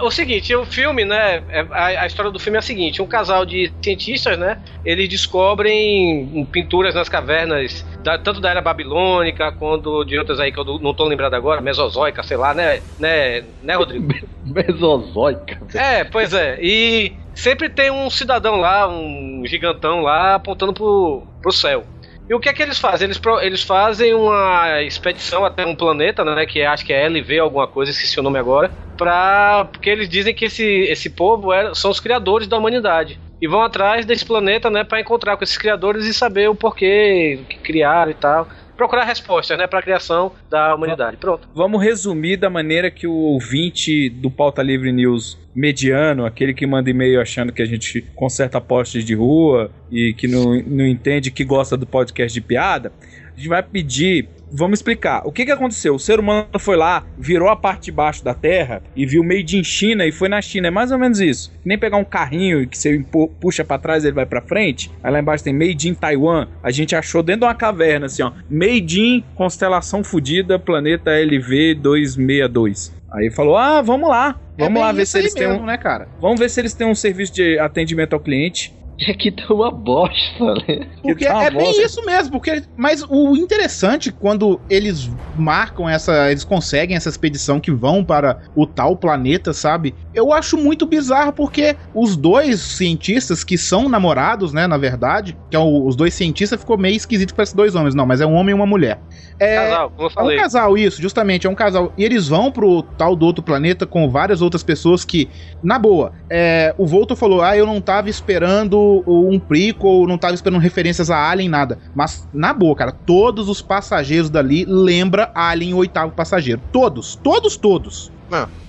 O seguinte, o filme, né? é- A, a história do filme é a seguinte: um casal de cientistas, né? Eles descobrem pinturas nas cavernas, da- tanto da era babilônica quanto de outras aí que eu não- não tô lembrado agora, mesozoica, sei lá, né? Né, né Rodrigo? Mesozoica. É, pois é. E sempre tem um cidadão lá, um gigantão lá, apontando pro, pro céu. E o que é que eles fazem? Eles, eles fazem uma expedição até um planeta, né? Que acho que é LV alguma coisa, esqueci o nome agora. Pra, porque eles dizem que esse, esse povo é- são os criadores da humanidade. E vão atrás desse planeta, né? Pra encontrar com esses criadores e saber o porquê, que criaram e tal. Procurar respostas, né, pra criação da humanidade. Pronto. Vamos resumir da maneira que o ouvinte do Pauta Livre News mediano, aquele que manda e-mail achando que a gente conserta postes de rua e que não, não entende que gosta do podcast de piada, a gente vai pedir. Vamos explicar. O que, que aconteceu? O ser humano foi lá, virou a parte de baixo da Terra e viu Made in China e foi na China. É mais ou menos isso. Nem pegar um carrinho que você puxa pra trás e ele vai pra frente. Aí lá embaixo tem Made in Taiwan. A gente achou dentro de uma caverna assim, ó. Made in constelação fudida, planeta LV 262. Aí falou: "Ah, vamos lá. Vamos É lá ver se eles têm um, né, cara? Vamos ver se eles têm um serviço de atendimento ao cliente. É que tá uma bosta, né? Porque tá uma é bem bosta. isso mesmo, porque mas o interessante quando eles marcam essa, eles conseguem essa expedição que vão para o tal planeta, sabe? Eu acho muito bizarro porque os dois cientistas que são namorados, né, na verdade, que é o- os dois cientistas ficou meio esquisito para esses dois homens, não, mas é um homem e uma mulher. É, Casal, é um casal, isso, justamente, é um casal. E eles vão pro tal do outro planeta com várias outras pessoas que, na boa, é, o Volto falou: ah, eu não tava esperando um prequel, não tava esperando referências a Alien, nada. Mas, na boa, cara, todos os passageiros dali lembra Alien o oitavo passageiro. Todos, todos, todos.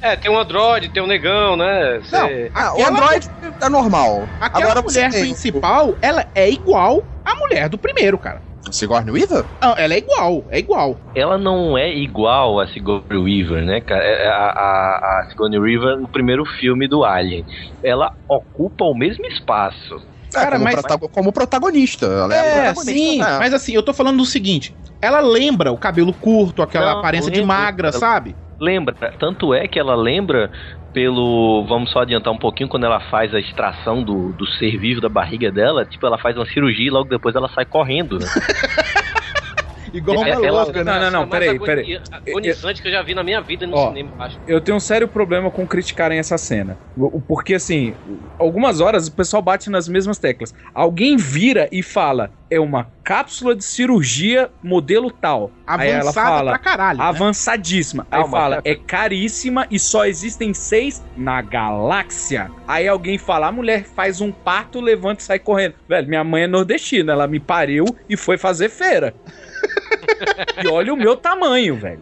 É, tem um Android, tem um negão, né? Cê- Não, Ah, o Android é normal. Aquela Agora você mulher tem- principal, ela é igual à mulher do primeiro, cara. Sigourney Weaver? Não, ela é igual, é igual. Ela não é igual a Sigourney Weaver, né, cara? É, A, a, a Sigourney Weaver no primeiro filme do Alien. Ela ocupa o mesmo espaço. É, Cara, como, mas- protago- como protagonista. Ela é, a É, protagonista, sim, né? mas assim, eu tô falando do seguinte: ela lembra o cabelo curto, aquela Não, aparência de magra, sabe? Lembra? Tanto é que ela lembra pelo. Vamos só adiantar um pouquinho, quando ela faz a extração do, do ser vivo da barriga dela, tipo, ela faz uma cirurgia e logo depois ela sai correndo, né? Igual É, uma ela- louca, né? Não, não, não, é peraí, mais peraí. agoni- Agonizante que eu já vi na minha vida no Ó, cinema, acho. Eu tenho um sério problema com criticarem essa cena. Porque, assim, algumas horas o pessoal bate nas mesmas teclas. Alguém vira e fala, é uma cápsula de cirurgia modelo tal. Aí ela Avançada fala, pra caralho. né? avançadíssima. Aí Calma, fala, cara. é caríssima e só existem seis na galáxia. Aí alguém fala, a mulher faz um parto, levanta e sai correndo. Velho, minha mãe é nordestina, ela me pariu e foi fazer feira. e olha o meu tamanho, velho.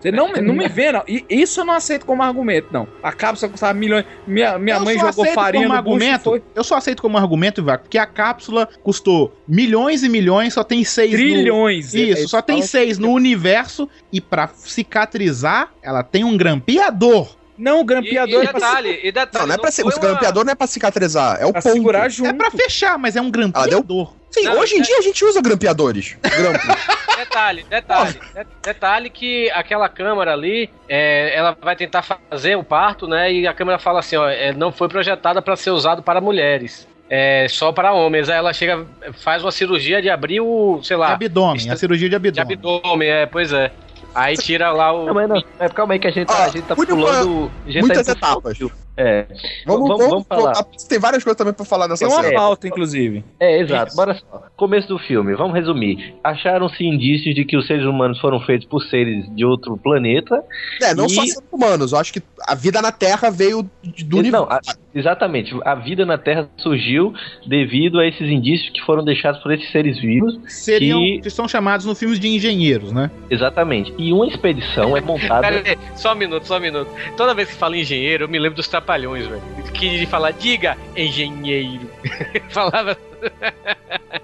Você não, não me vê, não. E isso eu não aceito como argumento, não. A cápsula custava milhões. Minha, minha Eu mãe jogou farinha como no bucho argumento. foi. Eu só aceito como argumento, Ivaco, porque a cápsula custou milhões e milhões, só tem seis no- Trilhões. Isso, É, só tem seis no universo e pra cicatrizar, ela tem um grampeador. Não, o E, grampeador e é pra detalhe, e detalhe. Não, não é pra ser. O foi uma- grampeador não é pra cicatrizar, é o pra ponto. segurar junto. É pra fechar, mas é um Ela deu- grampeador. Sim, Não, hoje em é- dia a gente usa grampeadores. Grampo. Detalhe, detalhe, de- detalhe que aquela câmera ali, é, ela vai tentar fazer o parto, né? E a câmera fala assim, ó, é, não foi projetada para ser usado para mulheres. É só para homens. Aí ela chega, faz uma cirurgia de abrir o, sei lá, abdômen, Isto- a cirurgia de de abdômen. abdômen, é, pois é. Aí tira lá o. Não, mas não, é, calma aí que a gente tá, Ó, a gente tá pulando. A gente muitas tá indo pro etapas. fio. É, Vamos, Vamos- vamos, vamos falar. voltar, Tem várias coisas também pra falar nessa Tem uma cena. pauta, inclusive. é, exato. Bora só. Começo do filme, vamos resumir. Acharam-se indícios de que os seres humanos foram feitos por seres de outro planeta. É, não E- só seres humanos. Eu acho que a vida na Terra veio do Não, universo. a- exatamente. A vida na Terra surgiu devido a esses indícios que foram deixados por esses seres vivos. Seriam, E- que são chamados no filmes de engenheiros, né? Exatamente. E uma expedição é montada. Pera aí, só um minuto, só um minuto. Toda vez que fala engenheiro, eu me lembro dos trapalhões, velho. Que falar, diga, engenheiro. Falava.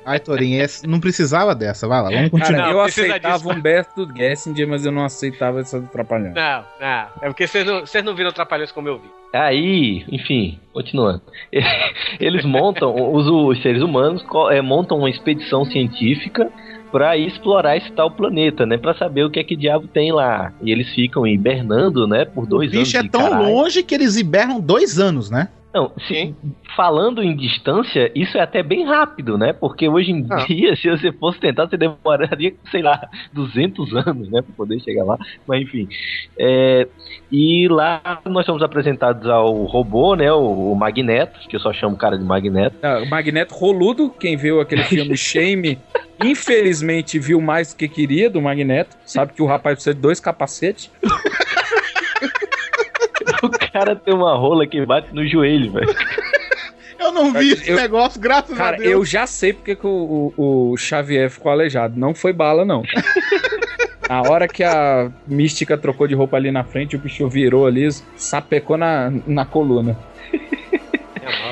Ai, Torinho, não precisava dessa. Vai lá, vamos continuar. Cara, Não, eu aceitava disso. Humberto Gessinger, mas eu não aceitava essa do Trapalhão. Não, não. É porque vocês não, não viram trapalhões como eu vi. Aí, enfim, continuando. Eles montam, os, os seres humanos eh, montam uma expedição científica para explorar esse tal planeta, né? Para saber o que é que diabo tem lá. E eles ficam hibernando, né? Por O dois anos. bicho é tão caralho. longe que eles hibernam dois anos, né? Não, se- falando em distância, isso é até bem rápido, né? Porque hoje em Ah. dia, se você fosse tentar, você demoraria, sei lá, 200 anos, né? Pra poder chegar lá. Mas enfim. É, e lá nós somos apresentados ao robô, né? O, o Magneto, que eu só chamo o cara de Magneto. Ah, o Magneto Roludo, quem viu aquele filme Shame, infelizmente viu mais do que queria do Magneto. Sabe que o rapaz precisa de dois capacetes. O cara tem uma rola que bate no joelho, velho. Eu não vi esse Eu- negócio, graças a Cara, Deus. eu já sei porque que o, o, o Xavier ficou aleijado. Não foi bala, não. Na hora que a mística trocou de roupa ali na frente, o bicho virou ali, sapecou na, na coluna.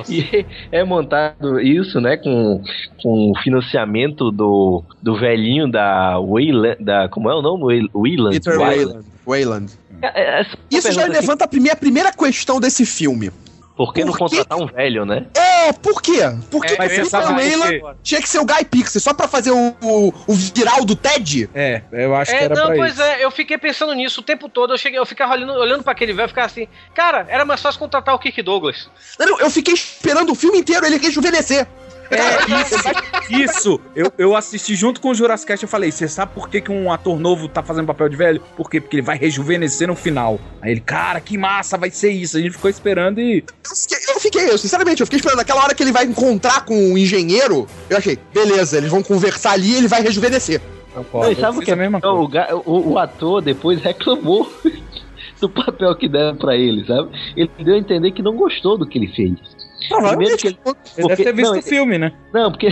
E é montado isso, né, com, com o financiamento do, do velhinho da Wayland, da, como é o nome? Way- Wayland? Peter Wayland. Wayland. É, é Isso já pergunta, levanta a primeira, a primeira questão desse filme. assim, por que não por que- contratar um velho, né? É, por quê? Porque É, Wayland quê? tinha que ser o Guy Pixie só pra fazer o, o, o viral do Ted? É, eu acho que É, era não, pra pois isso. é, eu fiquei pensando nisso o tempo todo. Eu cheguei, eu ficava olhando, olhando pra aquele velho e ficava assim, cara, era mais fácil contratar o Kirk Douglas. Não, não, eu fiquei esperando o filme inteiro ele rejuvenescer. É isso, isso. Eu, eu assisti junto com o Jurassic Cast eu falei, você sabe por que, que um ator novo tá fazendo papel de velho? Por quê? Porque ele vai rejuvenescer no final. Aí ele, cara, que massa, vai ser isso. A gente ficou esperando e... Eu fiquei, eu, sinceramente, eu fiquei esperando aquela hora que ele vai encontrar com o engenheiro. Eu achei, beleza, eles vão conversar ali e ele vai rejuvenescer. Não, e sabe o que é? a mesma o, o, o ator depois reclamou do papel que deram pra ele, sabe? Ele deu a entender que não gostou do que ele fez. Que ele, Ele deve ter visto não, o filme, né? não, porque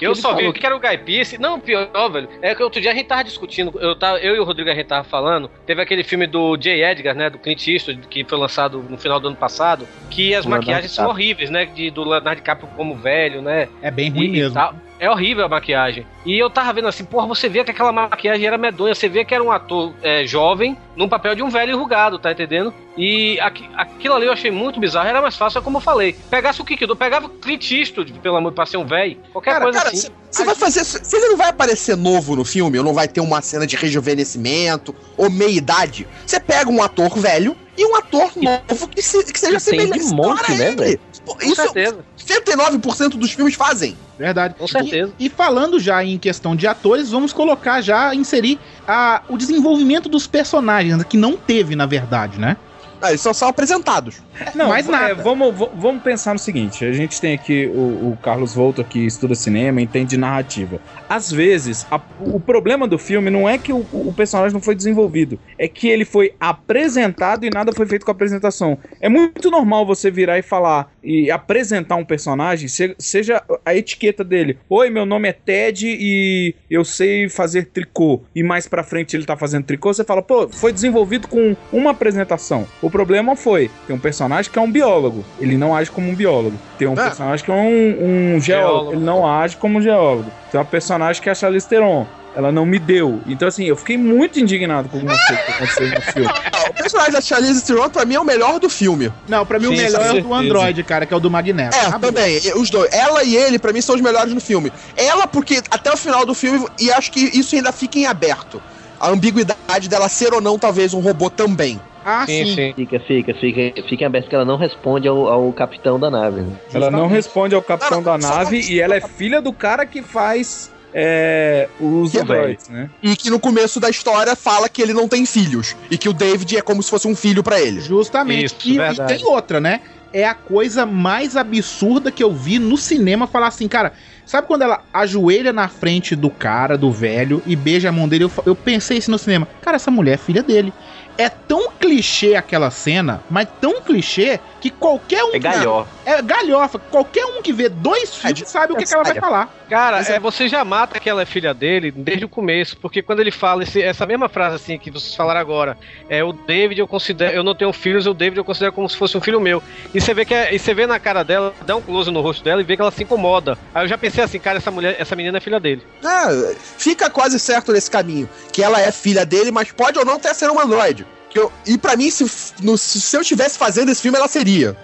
Eu só vi falou que era o Guy Pearce. Não, pior, velho. É que outro dia a gente tava discutindo. Eu, tava, eu e o Rodrigo a gente tava falando. Teve aquele filme do J. Edgar, né? Do Clint Eastwood, que foi lançado no final do ano passado. Que as O Leonardo maquiagens são horríveis, né? De, do Leonardo DiCaprio como velho, né? É bem ruim E mesmo. tal. É horrível a maquiagem. E eu tava vendo assim, porra, você vê que aquela maquiagem era medonha, você vê que era um ator é, jovem num papel de um velho enrugado, tá entendendo? E aqui- aquilo ali eu achei muito bizarro, era mais fácil, é como eu falei. Pegasse o Kikdo, pegava o Clint Eastwood, pelo amor, pra ser um velho, qualquer Cara, coisa cara, assim. você vai fazer. Se ele não vai aparecer novo no filme, ou não vai ter uma cena de rejuvenescimento, ou meia-idade, você pega um ator velho e um ator novo que, se- que seja E tem de semelhante monte, né, velho? Com Isso certeza, 79% dos filmes fazem. Verdade. com certeza. E, e falando já em questão de atores, vamos colocar já, inserir a, o desenvolvimento dos personagens, que não teve, na verdade, né? Ah, eles só são apresentados. Não, mais é, nada. vamos, v- vamos pensar no seguinte: a gente tem aqui o, o Carlos Volto que estuda cinema, entende de narrativa. Às vezes, a- o problema do filme não é que o, o personagem não foi desenvolvido, é que ele foi apresentado e nada foi feito com a apresentação. É muito normal você virar e falar e apresentar um personagem, se- seja a etiqueta dele. Oi, meu nome é Ted e eu sei fazer tricô. E mais pra frente ele tá fazendo tricô, você fala, pô, foi desenvolvido com uma apresentação. O problema foi, tem um personagem que é um biólogo, ele não age como um biólogo. Tem um Ah. personagem que é um, um geólogo, Geólogo. ele não age como um geólogo. Tem uma personagem que é a Charlize Theron. Ela não me deu. Então, assim, eu fiquei muito indignado com algumas coisas que aconteceram no filme. O personagem da Charlize Theron, pra mim, é o melhor do filme. Não, pra mim o Sim, melhor com é o do. Android, cara, que é o do Magneto. É, Ah, também. Os dois. Ela e ele, pra mim, são os melhores no filme. Ela, porque até o final do filme, e acho que isso ainda fica em aberto. A ambiguidade dela ser ou não, talvez, um robô também. Ah, sim. fica, fica, fica, fica aberto que ela não responde ao, ao capitão da nave. né? Ela não responde ao capitão da nave e ela é filha do cara que faz é, os Que androids, né? E que no começo da história fala que ele não tem filhos. E que o David é como se fosse um filho pra ele. Justamente. Isso, e, e tem outra, né? É a coisa mais absurda que eu vi no cinema falar assim, cara. Sabe quando ela ajoelha na frente do cara, do velho, e beija a mão dele? Eu, eu pensei isso no cinema. Cara, essa mulher é filha dele. É tão clichê aquela cena, mas tão clichê que qualquer um. É galhofa. É galhofa. Qualquer um que vê dois filmes sabe o que, que ela vai é. falar. Cara, é- é, você já mata que ela é filha dele desde o começo, porque quando ele fala esse- essa mesma frase assim que vocês falaram agora, é o David eu considero, eu não tenho filhos, o David eu considero como se fosse um filho meu. E você vê que é- e você vê na cara dela, dá um close no rosto dela e vê que ela se incomoda. Aí eu já pensei assim, cara, essa mulher, essa menina é filha dele. É, fica quase certo nesse caminho. Que ela é filha dele, mas pode ou não ter ser um androide. Que eu, e pra mim, se, no- se eu estivesse fazendo esse filme, ela seria.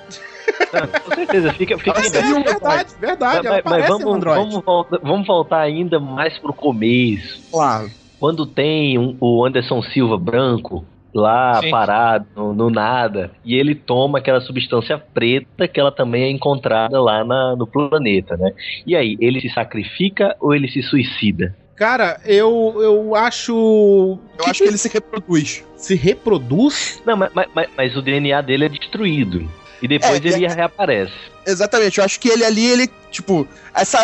Com certeza, fica, fica um verdade, verdade. Mas, ela mas parece um vamos, vamos, volta- vamos voltar ainda mais pro começo. Claro. Quando tem um- o Anderson Silva branco lá Sim. parado no, no nada e ele toma aquela substância preta que ela também é encontrada lá na- no planeta, né? E aí, ele se sacrifica ou ele se suicida? Cara, eu, eu acho. Eu acho que ele se reproduz. se reproduz. Não, mas, mas- mas- mas o DNA dele é destruído. E depois É, ele é- reaparece. Exatamente, eu acho que ele ali, ele, tipo, essa.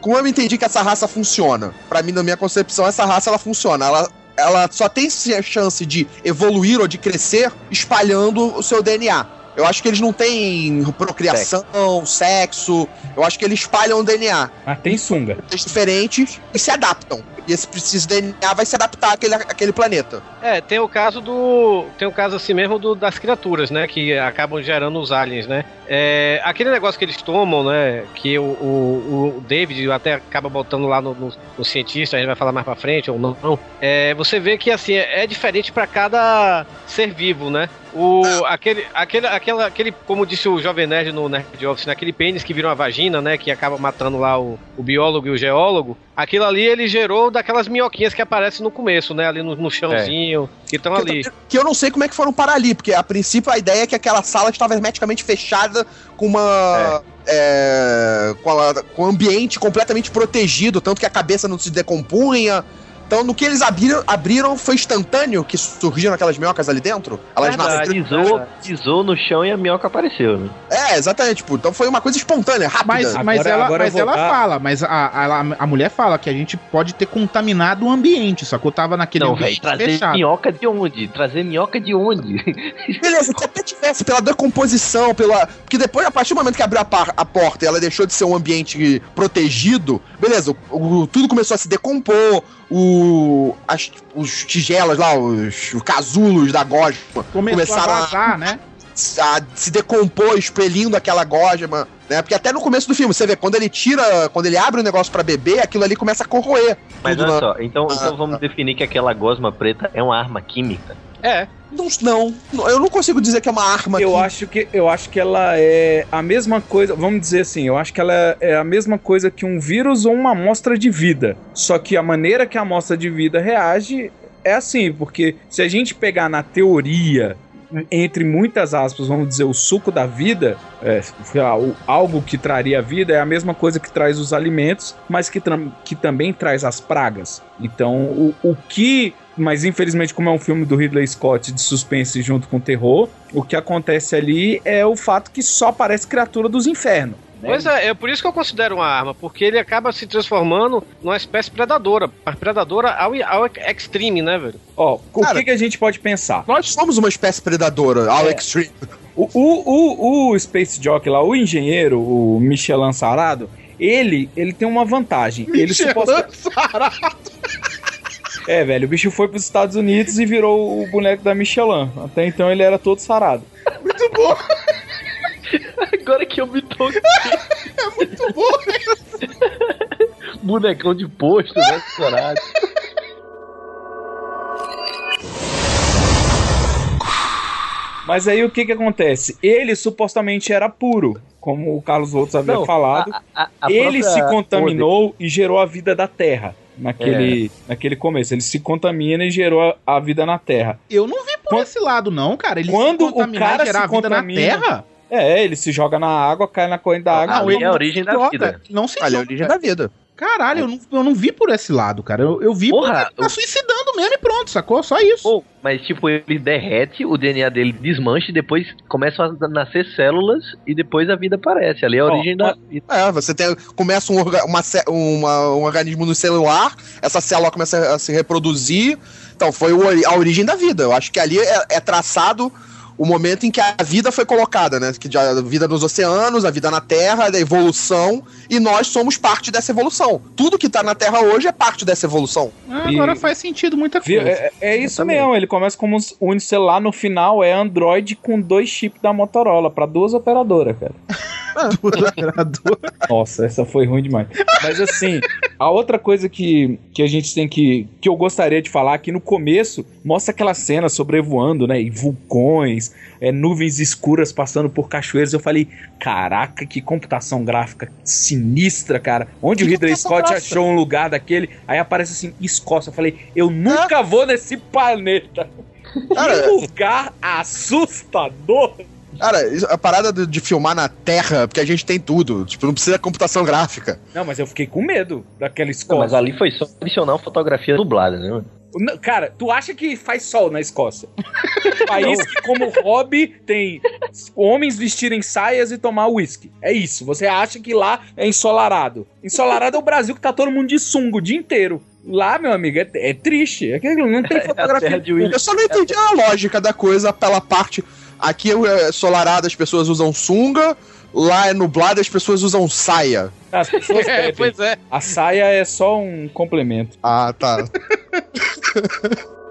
Como eu entendi que essa raça funciona? Pra mim, na minha concepção, essa raça ela funciona. Ela, ela só tem chance de evoluir ou de crescer espalhando o seu DNA. Eu acho que eles não têm procriação, sexo. Eu acho que eles espalham o DNA. Mas tem sunga. Eles diferentes e se adaptam. E esse preciso DNA vai se adaptar àquele, àquele planeta. É, tem o caso do. Tem o caso assim mesmo do, das criaturas, né? Que acabam gerando os aliens, né? É, aquele negócio que eles tomam, né? Que o, o, o David até acaba botando lá no, no, no cientista, a gente vai falar mais pra frente ou não. É, você vê que assim, é, é diferente para cada ser vivo, né? O, aquele, aquele, aquela, aquele, como disse o Jovem Nerd no Nerd Office, naquele pênis que vira uma vagina, né? Que acaba matando lá o, o biólogo e o geólogo. Aquilo ali ele gerou daquelas minhoquinhas que aparecem no começo, né? Ali no, no chãozinho, que estão ali. Que, eu não sei como é que foram parar ali, porque a princípio a ideia é que aquela sala estava hermeticamente fechada com uma. é, com, a- com o ambiente completamente protegido, tanto que a cabeça não se decompunha. Então, no que eles abriram, abriram foi instantâneo que surgiram aquelas minhocas ali dentro? Elas nasceram. Pisou, pisou no chão e a minhoca apareceu, né? É, exatamente. Tipo, então foi uma coisa espontânea, rápida. Mas, mas ela, mas ela fala, mas a, a, a mulher fala que a gente pode ter contaminado o ambiente, só que eu tava naquele Não, velho, ambiente trazer fechado. minhoca de onde? Trazer minhoca de onde? Beleza, se até tivesse pela decomposição, pela. Porque depois, a partir do momento que abriu a, par- a porta e ela deixou de ser um ambiente protegido, beleza, o, o- tudo começou a se decompor, o. As, os tigelas lá, os, os casulos da gosma Começou começaram a vazar, né? a se decompor, expelindo aquela gosma, né? Porque até no começo do filme, você vê, quando ele tira, quando ele abre o negócio pra beber, aquilo ali começa a corroer. Mas olha na- só, então, Ah, então vamos definir que aquela gosma preta é uma arma química. É. Não, não, eu não consigo dizer que é uma arma Eu que- acho que eu acho que ela é a mesma coisa, vamos dizer assim, eu acho que ela é a mesma coisa que um vírus ou uma amostra de vida. Só que a maneira que a amostra de vida reage é assim, porque se a gente pegar na teoria entre muitas aspas, vamos dizer, o suco da vida, é, sei lá, o- algo que traria a vida é a mesma coisa que traz os alimentos, mas que, que também traz as pragas. Então, o, o que. Mas infelizmente, como é um filme do Ridley Scott de suspense junto com terror, o que acontece ali é o fato que só aparece criatura dos infernos. né? Pois é, é por isso que eu considero uma arma, porque ele acaba se transformando numa espécie predadora. Predadora ao, ao extreme, né, velho? Ó, o Cara, que, que a gente pode pensar? Nós somos uma espécie predadora, ao É. extreme. O, o, o, o Space Jockey lá, o engenheiro, o Michelin Sarado, ele, ele tem uma vantagem. Ele Michelin suposta... É, velho, o bicho foi pros Estados Unidos e virou o boneco da Michelin. Até então ele era todo sarado. Muito bom. Agora que eu me toquei. É muito bom. Bonecão de posto, né? Estourado. Mas aí o que que acontece? Ele supostamente era puro, como o Carlos Outros havia Não, falado. a- a ele própria se contaminou e gerou a vida da Terra. Naquele, É. naquele começo. Ele se contamina e gerou a, a vida na Terra. Eu não vi por esse lado, não, cara. Ele Quando se o contaminar cara e gerar se a vida contamina- na Terra? É, ele se joga na água, cai na corrente da água. Ali é a origem da vida. Não se Olha, é a joga. origem da vida. Caralho, eu não, eu não vi por esse lado, cara. Eu, eu vi Porra, porque ele tá suicidando mesmo e pronto, sacou? Só isso. Pô, mas tipo, ele derrete, o DNA dele desmancha e depois começam a nascer células e depois a vida aparece. Ali é a Ó, origem da vida. É, você tem, começa um, orga- uma, uma- um organismo no celular, essa célula começa a se reproduzir. Então, foi a origem da vida. Eu acho que ali é, é traçado o momento em que a vida foi colocada, né? Que já- a vida nos oceanos, a vida na Terra, da evolução, e nós somos parte dessa evolução. Tudo que tá na Terra hoje é parte dessa evolução. Ah, E- agora faz sentido muita coisa. É, é isso Exatamente. mesmo, ele começa como um unicelular, no final é Android com dois chips da Motorola, pra duas operadoras, cara. Do operador. Nossa, essa foi ruim demais. Mas assim, a outra coisa que, que a gente tem que. que eu gostaria de falar aqui no começo, mostra aquela cena sobrevoando, né? E vulcões, é, nuvens escuras passando por cachoeiras. Eu falei, caraca, que computação gráfica sinistra, cara. Onde o Ridley Scott gráfica? achou um lugar daquele, aí aparece assim, Escócia. Eu falei, eu nunca vou nesse planeta. Cara, que lugar assustador. Cara, a parada de, de filmar na Terra, porque a gente tem tudo. Tipo, não precisa de computação gráfica. Não, mas eu fiquei com medo daquela Não, Escócia. mas ali foi só adicionar fotografia dublada, né? mano? Não, Cara, tu acha que faz sol na Escócia? País que, como hobby, tem homens vestirem saias e tomar uísque. É isso. Você acha que lá é ensolarado. Ensolarado é o Brasil que tá todo mundo de sunga o dia inteiro. Lá, meu amigo, é, é triste. É que não tem fotografia. Eu só não entendi a lógica da coisa pela parte. Aqui é solarado, as pessoas usam sunga. Lá é nublado, as pessoas usam saia. As pessoas É, pois é. A saia é só um complemento. Ah, tá.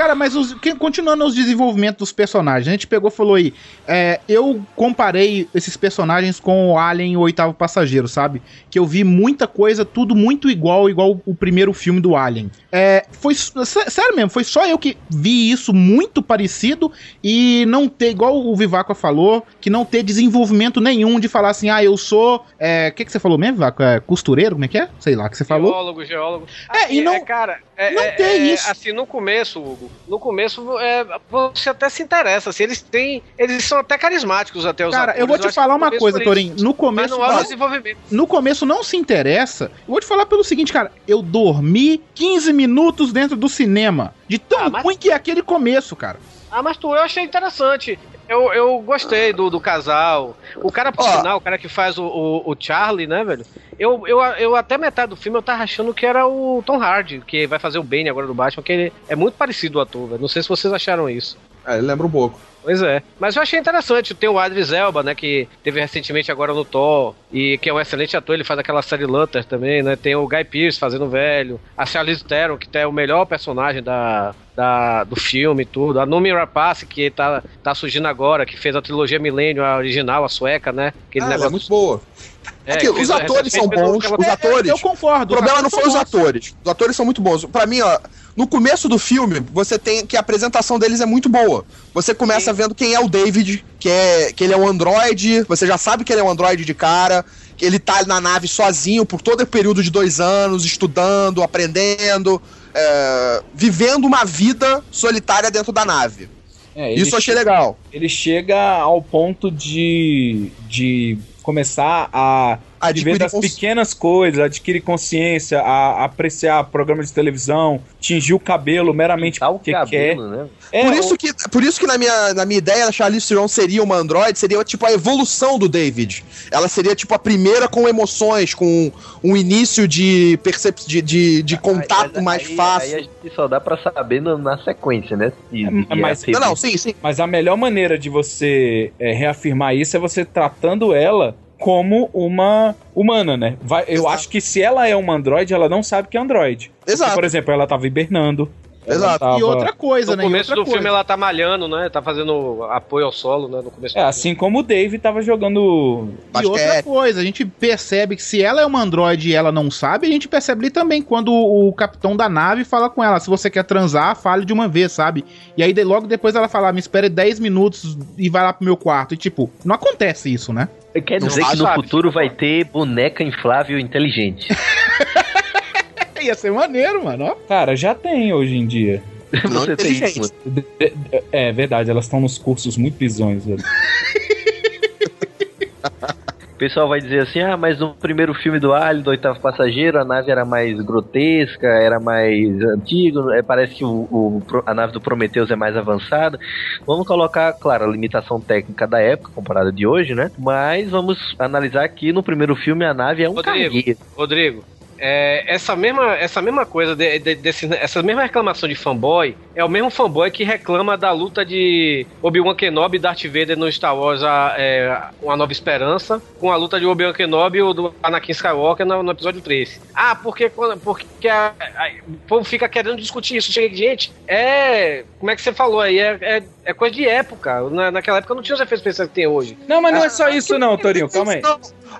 Cara, mas os- que- continuando os desenvolvimentos dos personagens, a gente pegou e falou aí, é, eu comparei esses personagens com o Alien o Oitavo Passageiro, sabe? Que eu vi muita coisa, tudo muito igual, igual o primeiro filme do Alien. É, foi, sé- sério mesmo, foi só eu que vi isso muito parecido e não ter, igual o Vivaco falou, que não ter desenvolvimento nenhum de falar assim, ah, eu sou, é, o que que você falou mesmo, Vivaco? É, costureiro, como é que é? Sei lá, que você falou. Geólogo, geólogo. É, Assim, e não- cara, é, não é- tem é- isso. Assim, no começo, Hugo, no começo é, você até se interessa, assim, eles têm, eles são até carismáticos até os Cara, atores, eu vou te acho falar uma coisa. Torinho. No Mas começo, não há desenvolvimento. no começo não se interessa. Eu vou te falar pelo seguinte, cara. Eu dormi 15 minutos dentro do cinema. De tão Ah, mas- ruim que é aquele começo, cara. Ah, mas tu, eu achei interessante. Eu, eu gostei do, do casal. O cara, por sinal, o cara que faz o, o, o Charlie, né, velho? Eu, eu, eu até metade do filme eu tava achando que era o Tom Hardy, que vai fazer o Bane agora do Batman, que ele é muito parecido o ator, velho. Não sei se vocês acharam isso. É, lembra um pouco. Pois é. Mas eu achei interessante. Tem o Idris Elba, né? Que teve recentemente agora no Thor. E que é um excelente ator. Ele faz aquela série Luther também, né? Tem o Guy Pearce fazendo velho. A Charlize Theron, que é o melhor personagem da, da, do filme e tudo. A Numi Rapace, que tá, tá surgindo agora. Que fez a trilogia Millennium, a original, a sueca, né? Aquele Ah, ela é negócio... muito boa. É, os atores são bons, os atores. Eu concordo. O problema não foi os atores. Os atores são muito bons. Pra mim, ó, no começo do filme, você tem que a apresentação deles é muito boa. Você começa vendo quem é o David, que é que ele é um androide, você já sabe que ele é um androide de cara, que ele tá na nave sozinho por todo o período de dois anos, estudando, aprendendo, é, vivendo uma vida solitária dentro da nave. É, Isso eu achei che- legal. Ele chega ao ponto de, de começar a viver Adquirir das cons- pequenas coisas, adquirir consciência, a apreciar programas de televisão, tingir o cabelo meramente o porque cabelo, quer. né? É, por, o- isso que, por isso que na minha, na minha ideia, a Charlize Theron seria uma androide, seria tipo a evolução do David. Ela seria tipo a primeira com emoções, com um início de, percep de, de, de contato Aí- mais aí- fácil. Aí a gente só dá pra saber no- na sequência, né? E- e mas- a- Não, não, sim, sim. Mas a melhor maneira de você é, reafirmar isso é você tratando ela como uma humana, né? Vai- eu Exato. acho que se ela é uma androide, ela não sabe que é androide. Porque, Exato. por exemplo, ela tava hibernando. Exato. tava- E outra coisa, No né? E começo do filme coisa. ela tá malhando, né? Tá fazendo apoio ao solo, né? No começo É, assim como o Dave tava jogando. E outra Basquete. coisa, a gente percebe que se ela é uma androide e ela não sabe, a gente percebe ali também quando o, capitão da nave fala com ela, se você quer transar, fale de uma vez, sabe? E aí logo depois ela fala, "Ah, me espere 10 minutos e vai lá pro meu quarto. E tipo, não acontece isso, né? Quer Não dizer que no sabe. futuro vai ter boneca inflável inteligente. Ia ser maneiro, mano, ó. Cara, já tem hoje em dia. Não Você tem isso. É verdade, elas estão nos cursos muito bizões. pessoal vai dizer assim: ah, mas no primeiro filme do Alien, do Oitavo Passageiro, a nave era mais grotesca, era mais antiga, é, parece que o, o- a nave do Prometheus é mais avançada. Vamos colocar, claro, a limitação técnica da época comparada de hoje, né? Mas vamos analisar que no primeiro filme a nave é um Rodrigo. cargueiro. Rodrigo, é, essa, mesma, essa mesma coisa, de, de- desse- essa mesma reclamação de fanboy, é o mesmo fanboy que reclama da luta de Obi-Wan Kenobi e Darth Vader no Star Wars a, é, Uma Nova Esperança, com a luta de Obi-Wan Kenobi e o do Anakin Skywalker no, no episódio 13. Ah, porque, porque a- a- o povo fica querendo discutir isso. Chega, gente, é. Como é que você falou aí? É, é, é coisa de época. Na, naquela época não tinha os efeitos especiais que tem hoje. Não, mas não é só isso, não, Torinho. Calma aí.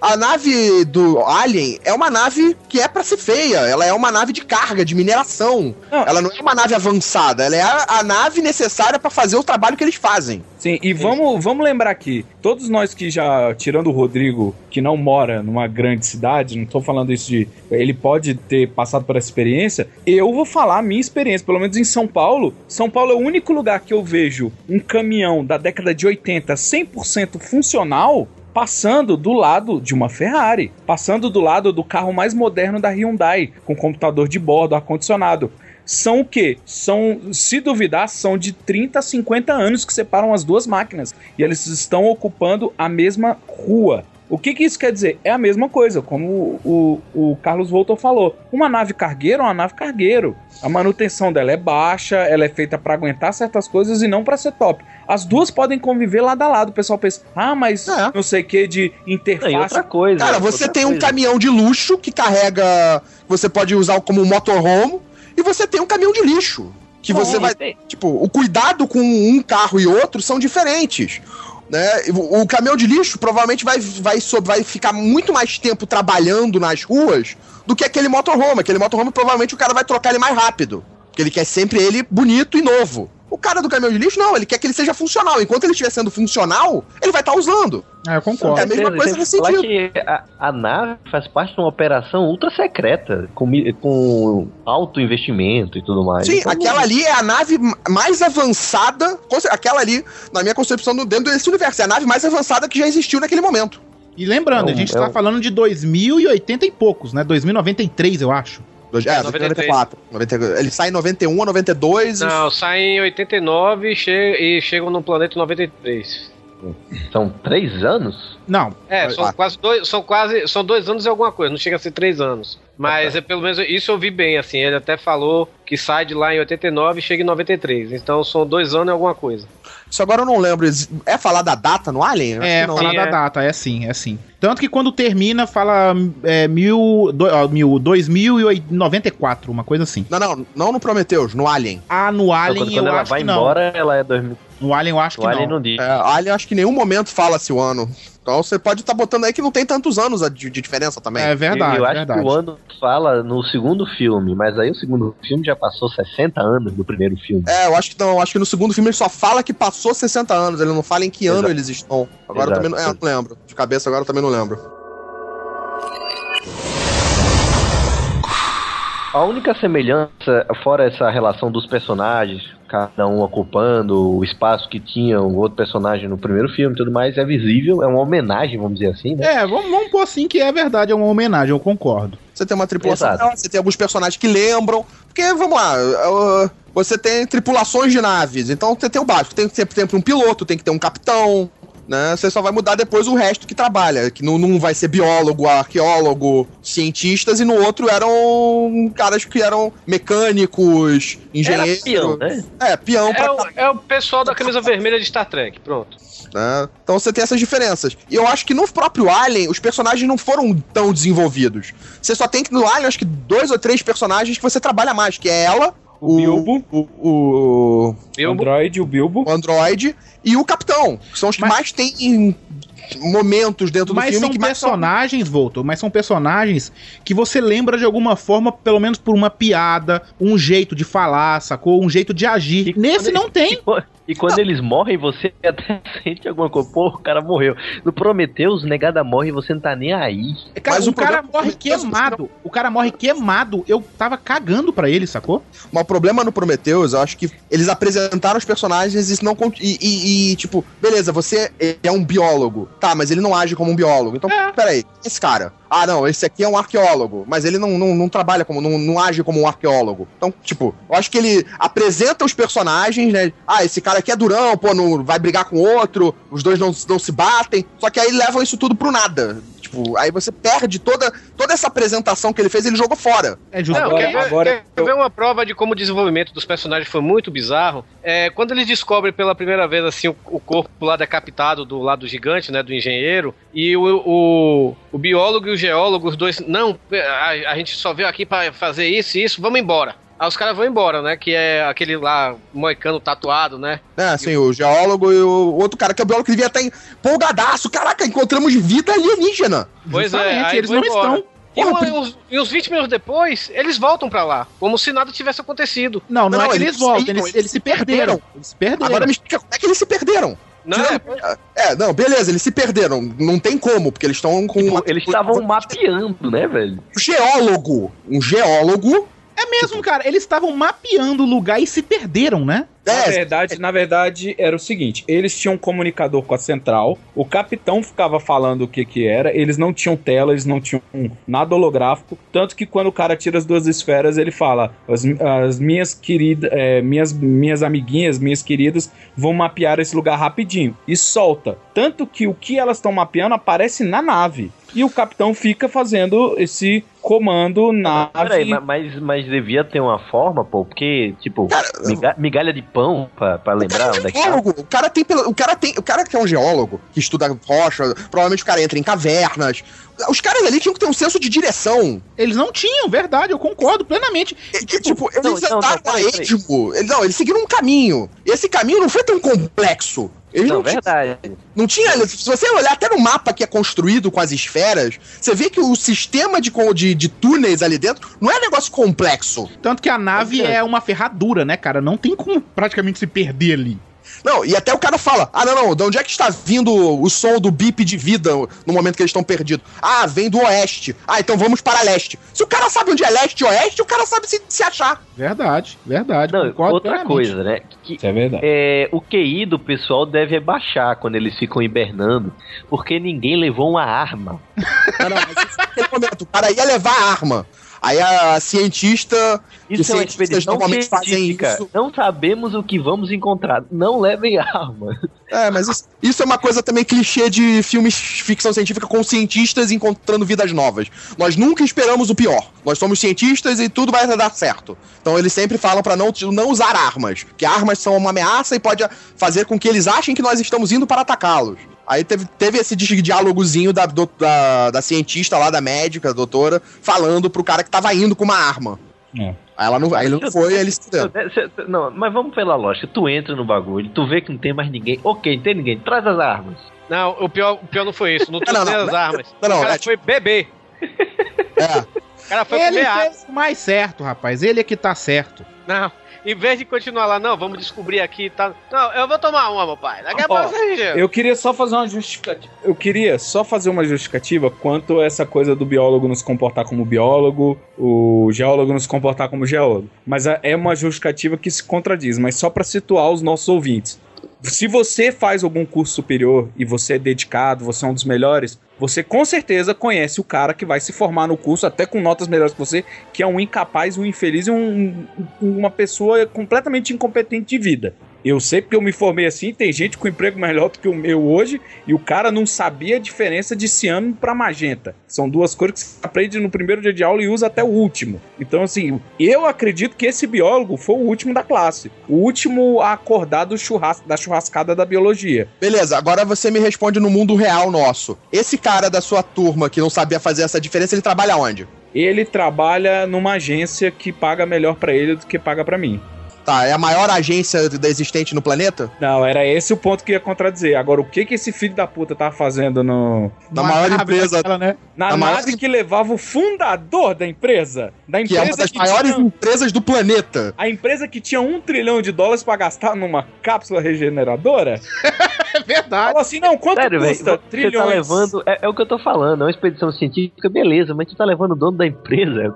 A nave do Alien é uma nave que é pra ser feia. Ela é uma nave de carga, de mineração. Não. Ela não é uma nave avançada. Ela é a, a nave necessária pra fazer o trabalho que eles fazem. Sim, e vamos, vamos lembrar aqui, todos nós que já, tirando o Rodrigo, que não mora numa grande cidade, não tô falando isso de. Ele pode ter passado por essa experiência, eu vou falar a minha experiência, pelo menos em São Paulo. São Paulo é o único lugar que eu vejo um caminhão da década de 80 100% funcional. Passando do lado de uma Ferrari, passando do lado do carro mais moderno da Hyundai, com computador de bordo, ar-condicionado são o quê? São, se duvidar, são de 30 a 50 anos que separam as duas máquinas. E eles estão ocupando a mesma rua. O que, que isso quer dizer? É a mesma coisa, como o, o, o Carlos Voltor falou. Uma nave cargueiro é uma nave cargueiro. A manutenção dela é baixa, ela é feita para aguentar certas coisas e não para ser top. As duas podem conviver lado a lado. O pessoal pensa, ah, mas É. não sei o que de interface. Não, outra coisa. Cara, você tem um coisa. caminhão de luxo que carrega. Você pode usar como um motorhome. E você tem um caminhão de lixo. Que você Não, vai. tem- Tipo, o cuidado com um carro e outro são diferentes. Né? O, caminhão de lixo provavelmente vai, vai, vai ficar muito mais tempo trabalhando nas ruas do que aquele motorhome. Aquele motorhome provavelmente o cara vai trocar ele mais rápido. Porque ele quer sempre ele bonito e novo. O cara do caminhão de lixo, não, ele quer que ele seja funcional. Enquanto ele estiver sendo funcional, ele vai estar usando. É, eu concordo. É a mesma Tem- coisa tem nesse sentido. que a, a nave faz parte de uma operação ultra secreta, com, com alto investimento e tudo mais. Sim, Então, aquela ali é a nave mais avançada. Aquela ali, na minha concepção, dentro desse universo, é a nave mais avançada que já existiu naquele momento. E lembrando, É a um- gente é tá um- falando de 2080 e poucos, né? 2093, eu acho. Dois- É, 93. 94. 90 ele sai em 91 ou 92. e- Não, saem em 89 e, che e chegam no planeta em 93. São três anos? Não. É, Ah. são quase dois, são quase, são dois anos e alguma coisa, não chega a ser três anos. Mas é pelo menos isso eu vi bem, assim, ele até falou que sai de lá em 89 e chega em 93. Então são dois anos e alguma coisa. Isso agora eu não lembro. É falar da data no Alien? Eu acho É, que não. falar Sim, da é. data, é sim, é sim. Tanto que quando termina, fala é, mil, do, ó, mil, 2094, uma coisa assim. Não, não, não no Prometheus, no Alien. Ah, no Então, Alien quando, quando eu ela acho vai que não. embora, ela é 2000. No Alien eu acho O que Alien não. não diz. É, Alien, acho que em nenhum momento fala-se o ano. Então você pode estar botando aí que não tem tantos anos de, de diferença também. É verdade, eu acho verdade. que o ano fala no segundo filme, mas aí o segundo filme já passou 60 anos do primeiro filme. É, eu acho que não. eu Acho que no segundo filme ele só fala que passou 60 anos. Ele não fala em que ano Exato. eles estão. Agora eu também não, é, não lembro. De cabeça agora eu também não lembro. A única semelhança, fora essa relação dos personagens, cada um ocupando o espaço que tinha o outro personagem no primeiro filme e tudo mais, é visível, é uma homenagem, vamos dizer assim, né? É, vamos, vamos pôr assim que é verdade, é uma homenagem, eu concordo. Você tem uma tripulação, Exato. você tem alguns personagens que lembram. Porque, vamos lá, uh, você tem tripulações de naves, então você tem o básico. Tem sempre, sempre um piloto, tem que ter um capitão, né? Você só vai mudar depois o resto que trabalha. Que num, num vai ser biólogo, arqueólogo, cientistas, e no outro eram caras que eram mecânicos, engenheiros. peão, né? É, peão É pra o, é o pessoal da camisa vermelha de Star Trek, pronto. né? Então você tem essas diferenças. E eu acho que no próprio Alien, os personagens não foram tão desenvolvidos. Você só tem que no Alien, acho que dois ou três personagens que você trabalha mais, que é ela, O Bilbo. o, o, O Bilbo. Android, o Bilbo. o Android e o Capitão. Que são os que Mas- mais têm momentos dentro do Mas filme são que mais são- personagens, Volto, mas são personagens que você lembra de alguma forma, pelo menos por uma piada, um jeito de falar, sacou? Um jeito de agir. E Nesse não ele- tem. E quando eles morrem, você até sente alguma coisa. Pô, o cara morreu. No Prometheus, negada morre e você não tá nem aí. Cara, Mas o o cara morre queimado. O cara morre queimado. Eu tava cagando pra ele, sacou? Mas o problema no Prometheus, eu acho que eles apresentaram os personagens e não. E, e- e, tipo, beleza, você é um biólogo. Tá, mas ele não age como um biólogo. Então, É. peraí, esse cara. Ah, não, esse aqui é um arqueólogo. Mas ele não, não, não trabalha como. Não, não age como um arqueólogo. Então, tipo, eu acho que ele apresenta os personagens, né? Ah, esse cara aqui é durão, pô, não vai brigar com outro, os dois não, não se batem. Só que aí levam isso tudo pro nada. Tipo, aí você perde toda, toda essa apresentação que ele fez, ele jogou fora. É justo. Não, Agora- quer ver, agora quer eu- ver uma prova de como o desenvolvimento dos personagens foi muito bizarro? É, quando eles descobrem pela primeira vez assim o, o corpo lá decapitado do lado gigante, né, do engenheiro, e o, o, o biólogo e o geólogo, os dois, não, a, a gente só veio aqui pra fazer isso e isso, vamos embora. Aí os caras vão embora, né? Que é aquele lá, moicano tatuado, né? É, assim, o geólogo e o outro cara que é o biólogo que devia estar empolgadaço. Caraca, encontramos vida alienígena. Pois é, Justamente, eles vão não embora. estão. E, Porra, um- uns, e uns 20 minutos depois, eles voltam pra lá, como se nada tivesse acontecido. Não, não, Não, é que eles eles voltam, saíram, eles, eles se perderam. Eles se perderam. Agora me explica como é que eles se perderam. Não, Tirando- É, não, beleza, eles se perderam. Não tem como, porque eles estão com. Tipo, uma- eles estavam mapeando, né, velho? Um geólogo. Um geólogo. É mesmo, cara. Eles estavam mapeando o lugar e se perderam, né? Na É, verdade, na verdade, era o seguinte: eles tinham um comunicador com a central, o capitão ficava falando o que que era, eles não tinham tela, eles não tinham nada holográfico, tanto que quando o cara tira as duas esferas, ele fala: as, as minhas queridas, é, minhas, minhas amiguinhas, minhas queridas, vão mapear esse lugar rapidinho e solta. Tanto que o que elas estão mapeando aparece na nave. E o capitão fica fazendo esse comando nave. Peraí, ma- mas, mas devia ter uma forma, pô, porque, tipo, miga- migalha de pão pra, pra lembrar onde é que tá. Geólogo, o cara tem pelo- o cara tem, o cara que é um geólogo, que estuda rocha, provavelmente o cara entra em cavernas. Os caras ali tinham que ter um senso de direção. Eles não tinham, verdade, eu concordo plenamente. E, tipo, eles não, não, andaram não, a peraí, peraí. esmo. Eles, não, eles seguiram um caminho. E esse caminho não foi tão complexo. Eles não, Não, verdade. não tinha. Se você olhar até no mapa que é construído com as esferas, você vê que o sistema de, de, de túneis ali dentro não é um negócio complexo. Tanto que a nave é uma ferradura, né, cara? Não tem como praticamente se perder ali. Não, e até o cara fala: ah, não, não, de onde é que está vindo o som do bip de vida no momento que eles estão perdidos? Ah, vem do oeste. Ah, então vamos para leste. Se o cara sabe onde é leste e oeste, o cara sabe se, se achar. Verdade, verdade. Não, concordo outra plenamente. coisa, né? Que, Isso é verdade. é, o QI do pessoal deve baixar quando eles ficam hibernando, porque ninguém levou uma arma. Não, não, mas isso naquele momento, o cara ia levar a arma. Aí a cientista. Isso é uma expedição normalmente fazem científica. isso. Não sabemos o que vamos encontrar. Não levem arma. É, mas isso, isso é uma coisa também clichê de filmes de ficção científica com cientistas encontrando vidas novas. Nós nunca esperamos o pior. Nós somos cientistas e tudo vai dar certo. Então eles sempre falam pra não, não usar armas, que armas são uma ameaça e pode fazer com que eles achem que nós estamos indo para atacá-los. Aí teve, teve esse di- diálogozinho da, do- da, da cientista lá, da médica, doutora, falando pro cara que tava indo com uma arma. É. Aí, ela não, aí ele não foi, aí eles se cê- Não, mas vamos pela lógica. Tu entra no bagulho, tu vê que não tem mais ninguém. Ok, não tem ninguém. Traz as armas. Não, o pior, o pior não foi isso. Não Não, trouxe não, as não, armas. não, não, o cara é foi beber. É. O cara foi Ele comer fez o mais certo, rapaz. Ele é que tá certo. Não. Em vez de continuar lá, não, vamos descobrir aqui e tal. Não, eu vou tomar uma, meu pai. Daqui a pouco você Eu queria só fazer uma justificativa. Eu queria só fazer uma justificativa quanto a essa coisa do biólogo nos comportar como biólogo, o geólogo nos comportar como geólogo. Mas é é uma justificativa que se contradiz, mas só para situar os nossos ouvintes. Se você faz algum curso superior e você é dedicado, você é um dos melhores, você com certeza conhece o cara que vai se formar no curso até com notas melhores que você, que é um incapaz, um infeliz um- uma pessoa completamente incompetente de vida. Eu sei porque eu me formei assim, tem gente com emprego melhor do que o meu hoje, e o cara não sabia a diferença de ciano pra magenta. São duas cores que você aprende no primeiro dia de aula e usa até o último. Então, assim, eu acredito que esse biólogo foi o último da classe. O último a acordar do churras da churrascada da biologia. Beleza, agora você me responde no mundo real nosso. Esse cara da sua turma que não sabia fazer essa diferença, ele trabalha onde? Ele trabalha numa agência que paga melhor pra ele do que paga pra mim. Tá, é a maior agência da existente no planeta? Não, era esse o ponto que ia contradizer. Agora, o que que esse filho da puta tava fazendo no... Na maior empresa. Daquela, né? Na A maior nave que levava o fundador da empresa. Da Que é empresa uma das que maiores tinha- empresas do planeta. A empresa que tinha um trilhão de dólares pra gastar numa cápsula regeneradora. É verdade. Falou assim: não, quanto Sério, custa? Você Trilhões. tá levando. É, é o que eu tô falando, é uma expedição científica, beleza, mas tu tá levando o dono da empresa.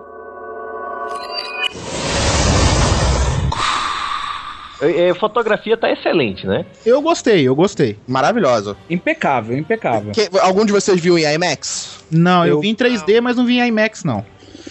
É, é, fotografia tá excelente, né? Eu gostei, eu gostei. Maravilhosa. Impecável, impecável. Que- algum de vocês viu em IMAX? Não, eu, Eu- vi em 3D, mas não vi em IMAX, não.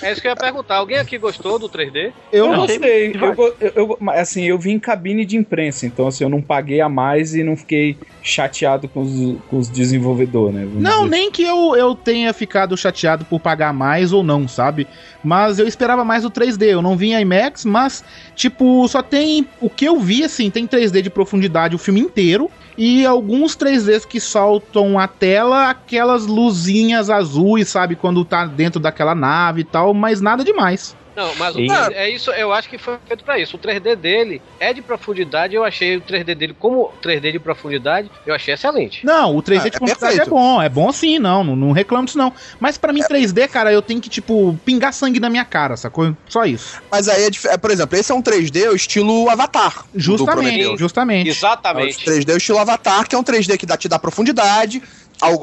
É isso que eu ia perguntar. Alguém aqui gostou do 3D? Eu Eu não. gostei. Eu, eu, eu- mas, assim, eu vim em cabine de imprensa, então assim, eu não paguei a mais e não fiquei chateado com os, com os desenvolvedores, né? vamos Não, dizer. nem que eu, eu tenha ficado chateado por pagar mais ou não, sabe? Mas eu esperava mais o 3D. Eu não vi em IMAX, mas, tipo, só tem. O que eu vi, assim, tem 3D de profundidade o filme inteiro. E alguns 3Ds que soltam a tela, aquelas luzinhas azuis, sabe? Quando tá dentro daquela nave e tal, mas nada demais. Não, mas o 3D é isso, eu acho que foi feito pra isso. O 3D dele é de profundidade, eu achei o 3D dele como 3D de profundidade, eu achei excelente. Não, o 3D Ah, de é profundidade é bom, é bom sim, não, não, não reclamo disso não. Mas pra mim 3D, cara, eu tenho que, tipo, pingar sangue na minha cara, sacou? Só isso. Mas aí, é é, por exemplo, esse é um 3D o estilo Avatar. Justamente, justamente. É o Exatamente. 3D o estilo Avatar, que é um 3D que dá, te dá profundidade,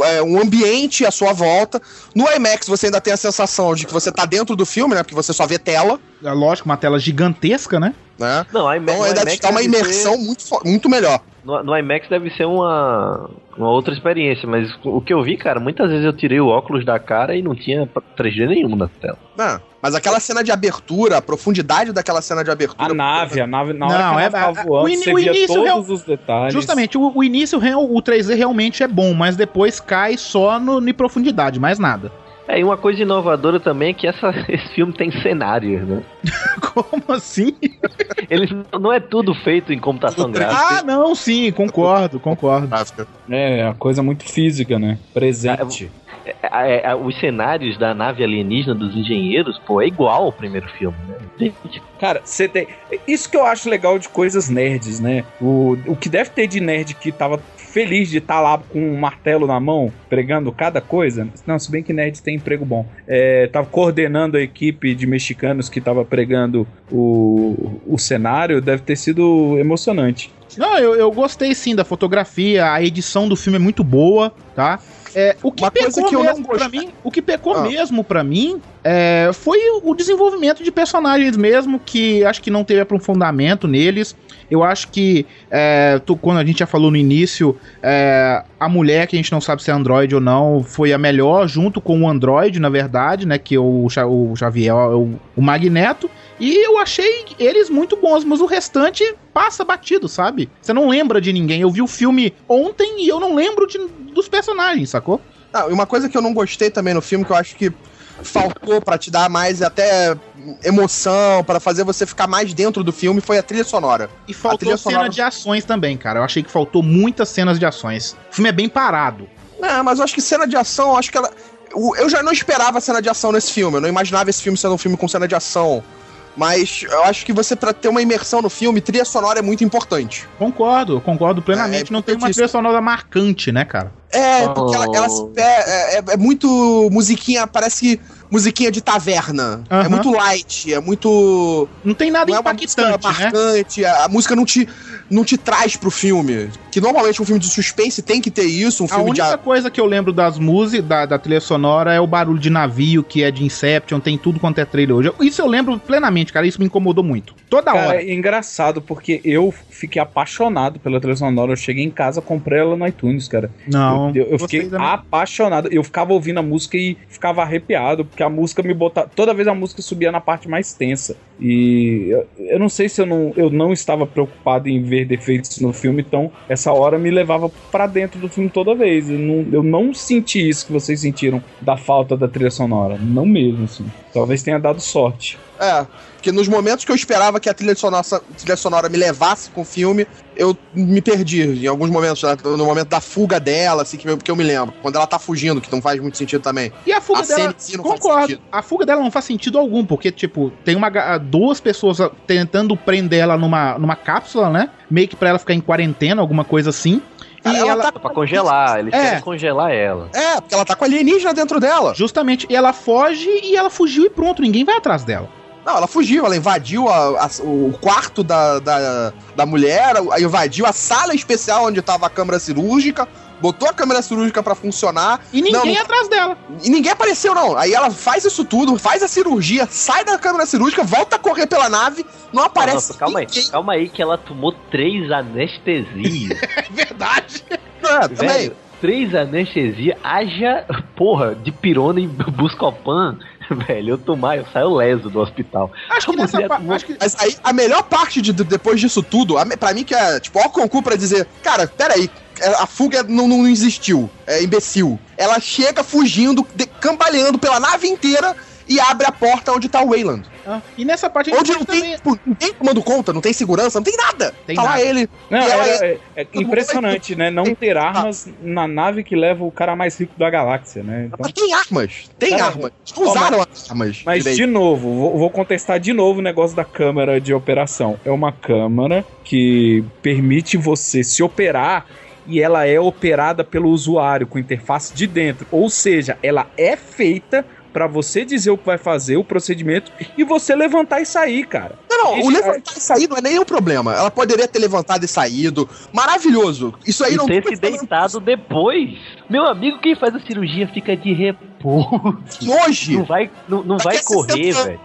é, um ambiente à sua volta. No IMAX você ainda tem a sensação de que você tá dentro do filme, né? Porque você só vê tela, É lógico, uma tela gigantesca, né? Né? Não, a IMAX, Então ainda dá uma imersão ser- muito, muito melhor. No, no IMAX deve ser uma, uma outra experiência, mas o que eu vi, cara, muitas vezes eu tirei o óculos da cara e não tinha 3D nenhum na tela. Né? Mas aquela cena de abertura, a profundidade daquela cena de abertura. A nave, a nave, na hora Não, que a é- voando, o in- você o via início todos real- os detalhes. Justamente, o, o início, real- o 3D realmente é bom, mas depois cai só no, em profundidade, mais nada. É, e uma coisa inovadora também é que essa, esse filme tem cenários, né? Como assim? Eles não é tudo feito em computação gráfica. Ah, não, sim, concordo, concordo. É, a coisa muito física, né? Presente. É, é, os cenários da nave alienígena dos engenheiros, pô, é igual ao primeiro filme, né? Gente, Cara, você tem. Isso que eu acho legal de coisas nerds, né? O, o que deve ter de nerd que tava feliz de estar lá com um martelo na mão, pregando cada coisa. Não, se bem que nerd tem emprego bom. É, tava coordenando a equipe de mexicanos que tava pregando o, o cenário, deve ter sido emocionante. Não, eu, eu gostei sim da fotografia, a edição do filme é muito boa, tá? É, o que Uma pecou que mesmo pra gostei- mim, o que pecou Ah. mesmo pra mim é, foi o desenvolvimento de personagens mesmo, que acho que não teve aprofundamento neles. Eu acho que, é, tu- quando a gente já falou no início, é, a mulher, que a gente não sabe se é androide ou não, foi a melhor, junto com o androide, na verdade, né? Que o, Xa- o Xavier é o, o Magneto. E eu achei eles muito bons, mas o restante passa batido, sabe? Você não lembra de ninguém. Eu vi o filme ontem e eu não lembro de- dos personagens, sacou? Ah, e uma coisa que eu não gostei também no filme, que eu acho que faltou pra te dar mais até emoção, pra fazer você ficar mais dentro do filme, foi a trilha sonora. E faltou trilha cena sonora- de ações também, cara. Eu achei que faltou muitas cenas de ações. O filme é bem parado. Não, mas eu acho que cena de ação, eu acho que ela. Eu já não esperava cena de ação nesse filme. Eu não imaginava esse filme sendo um filme com cena de ação. Mas eu acho que você, pra ter uma imersão no filme, trilha sonora é muito importante. Concordo, eu concordo plenamente. É, não tem uma trilha sonora marcante, né, cara? É, Oh. porque ela, ela se pe- é, é- é muito musiquinha, parece musiquinha de taverna. É Aham. muito light, é muito. Não tem nada Não é uma música impactante, né? marcante, a, a música não te, não te traz pro filme. Que normalmente um filme de suspense tem que ter isso, um A filme de. única a- coisa que eu lembro das músicas, da, da trilha sonora, é o barulho de navio, que é de Inception, tem tudo quanto é trailer hoje. Isso eu lembro plenamente, cara. Isso me incomodou muito. Toda Cara, hora. é engraçado porque eu fiquei apaixonado pela trilha sonora. Eu cheguei em casa, comprei ela no iTunes, cara. Não. Eu, eu gostei fiquei também. apaixonado. Eu ficava ouvindo a música e ficava arrepiado, porque a música me botava. Toda vez a música subia na parte mais tensa. E eu, eu não sei se eu não, eu não estava preocupado em ver defeitos no filme, então essa hora me levava pra dentro do filme toda vez. Eu não, eu não senti isso que vocês sentiram da falta da trilha sonora. Não mesmo, assim. Talvez tenha dado sorte. É, porque nos momentos que eu esperava que a trilha sonora, trilha sonora me levasse com o filme, eu me perdi em alguns momentos, né? no momento da fuga dela, assim, que eu, que eu me lembro. Quando ela tá fugindo, que não faz muito sentido também. E a fuga A dela, não concordo, a fuga dela não faz sentido algum, porque, tipo, tem uma, duas pessoas tentando prender ela numa, numa cápsula, né? Meio que pra ela ficar em quarentena, alguma coisa assim. E Ela ela, tá- pra congelar, eles É. querem congelar ela. É, porque ela tá com alienígena dentro dela. justamente, e ela foge e ela fugiu e pronto, ninguém vai atrás dela. Não, ela fugiu, ela invadiu a- a- o quarto da, da, da mulher, aí invadiu a sala especial onde tava a câmera cirúrgica, botou a câmera cirúrgica pra funcionar. E ninguém Não, atrás dela. E ninguém apareceu, não. Aí ela faz isso tudo, faz a cirurgia, sai da câmera cirúrgica, volta a correr pela nave, não aparece. Nossa, calma aí, ninguém. calma aí que ela tomou três anestesias. É verdade. É, também. Velho, três anestesias, haja, porra, de pirona e buscopan. Velho, eu tomar, eu saio leso do hospital. Acho que A nessa tomou- Acho que, Mas aí, a melhor parte de, de- depois disso tudo, a, pra mim que é, tipo, ó concurso pra dizer, cara, peraí, é, a fuga não, não existiu, é imbecil. Ela chega fugindo, de- cambaleando pela nave inteira e abre a porta onde tá o Wayland. ah, e nessa parte a gente Onde não tem, tipo, não tem comando conta, não tem segurança, não tem nada. Tem tá lá nada. ele. Não, é, é- é impressionante, né? Não ter Ah. armas na nave que leva o cara mais rico da galáxia, né? Então, Mas tem armas, tem Cara, armas. Ó, usaram as armas. Mas direito. de novo, vou, vou contestar de novo o negócio da câmera de operação. É uma câmera que permite você se operar e ela é operada pelo usuário com interface de dentro. Ou seja, ela é feita pra você dizer o que vai fazer, o procedimento, e você levantar e sair, cara. Não, o Ixi, levantar e sair não é nenhum problema. Ela poderia ter levantado e saído. Maravilhoso. Isso aí E não ter se falando deitado depois. Meu amigo, quem faz a cirurgia fica de repouso. hoje. Não vai, não, não vai a 60 correr, velho.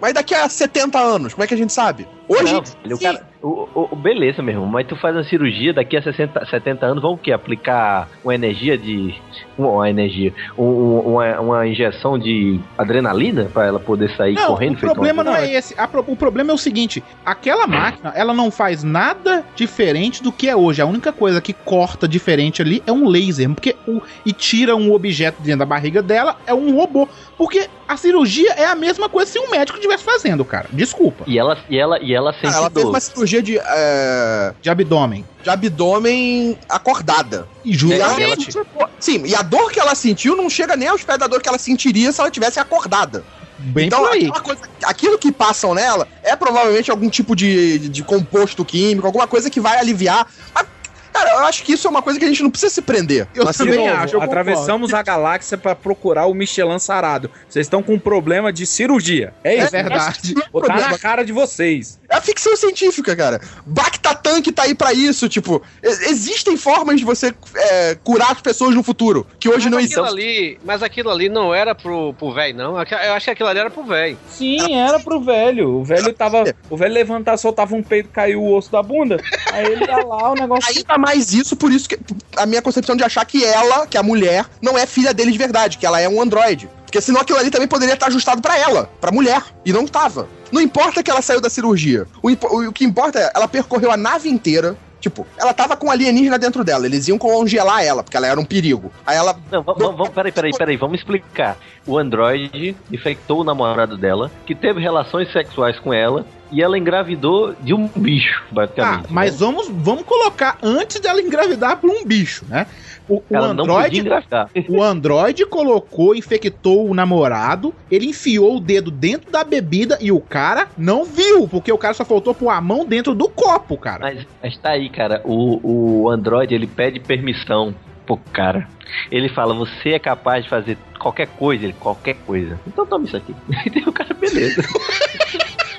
Mas daqui a 70 anos, como é que a gente sabe? Hoje. Não, velho, o cara, o, o- beleza, meu irmão, mas tu faz uma cirurgia daqui a 60, 70 anos, vamos o quê? Aplicar uma energia de. Uma energia. um- um- uma, uma injeção de adrenalina pra ela poder sair Não, correndo o problema não é esse. A o problema é o seguinte: aquela máquina, ela não faz nada diferente do que é hoje. A única coisa que corta diferente ali é um laser, porque o, e tira um objeto dentro da barriga dela é um robô. Porque a cirurgia é a mesma coisa se um médico estivesse fazendo, cara. Desculpa. E ela, e ela, e ela sente Cara, ela fez uma cirurgia de, é, De abdômen. de abdômen acordada. E E ela sentiu- Sim, e a dor que ela sentiu não chega nem aos pés da dor que ela sentiria se ela tivesse acordada. Bem então, por aí. aquela coisa- aquilo que passam nela é provavelmente algum tipo de, de composto químico, alguma coisa que vai aliviar. Mas, cara, eu acho que isso é uma coisa que a gente não precisa se prender. Eu na também cirurgia. acho. eu Atravessamos a galáxia pra procurar o Michelin sarado. Vocês estão com um problema de cirurgia. É É isso. verdade. Botar Problema. na cara de vocês. É ficção científica, cara. Bactatank tá aí pra isso, tipo, existem formas de você é, curar as pessoas no futuro, que hoje mas não existem. ali, Mas aquilo ali não era pro, pro velho, não. Eu acho que aquilo ali era pro velho. Sim, era pro velho. O velho tava. O velho levantava, soltava um peito, caiu o osso da bunda. Aí ele ia lá, o negócio. Ainda mais isso, por isso que a minha concepção de achar que ela, que a mulher, não é filha dele de verdade, que ela é um androide. Porque senão aquilo ali também poderia estar ajustado pra ela, pra mulher, e não tava. Não importa que ela saiu da cirurgia. O, o- que importa é, ela percorreu a nave inteira. Tipo, ela tava com alienígena dentro dela. Eles iam congelar ela, porque ela era um perigo. Aí ela. Não, vamos, peraí, peraí, peraí, vamos explicar. O androide infectou o namorado dela, que teve relações sexuais com ela, e ela engravidou de um bicho, basicamente. mas vamos, vamos colocar antes dela engravidar por um bicho, né? O, o Android engravidar. O Android colocou, infectou o namorado, ele enfiou o dedo dentro da bebida e o cara não viu, porque o cara só faltou pôr a mão dentro do copo, cara. Mas, mas tá aí, cara. O, o Android ele pede permissão pro cara. Ele fala: Você é capaz de fazer qualquer coisa? Ele, qualquer coisa. Então toma isso aqui. E o cara, beleza.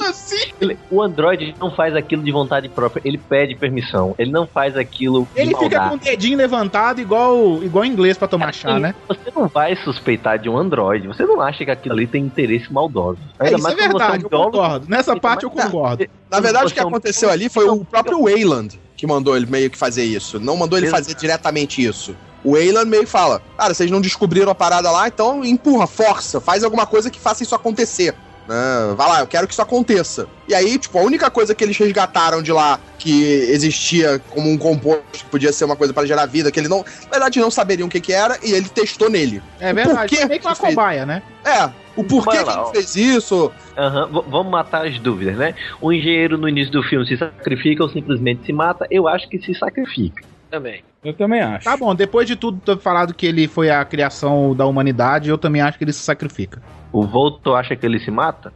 Como assim? Ele- o Android não faz aquilo de vontade própria. Ele pede permissão. Ele não faz aquilo. de Ele fica maldade. com o dedinho levantado, igual, igual inglês pra tomar chá, né? Você não vai suspeitar de um Android. Você não acha que aquilo ali tem interesse maldoso. É, isso é quando você verdade, eu concordo. Nessa parte eu concordo. Na verdade, o que é aconteceu ali foi o próprio Wayland que mandou ele meio que fazer isso. Não mandou ele fazer diretamente isso. O Wayland meio que fala: Cara, vocês não descobriram a parada lá, então empurra, força, faz alguma coisa que faça isso acontecer. Né? vai lá, eu quero que isso aconteça. E aí, tipo, a única coisa que eles resgataram de lá que existia como um composto que podia ser uma coisa para gerar vida, que ele não, na verdade, não saberiam o que, que era, e ele testou nele. É verdade. É meio que uma cobaia, né? É, o porquê que ele fez isso. Aham, v- vamos matar as dúvidas, né? O engenheiro no início do filme se sacrifica ou simplesmente se mata? Eu acho que se sacrifica. Também. Eu também acho. Tá bom, depois de tudo ter falado que ele foi a criação da humanidade, eu também acho que ele se sacrifica. O Volto acha que ele se mata?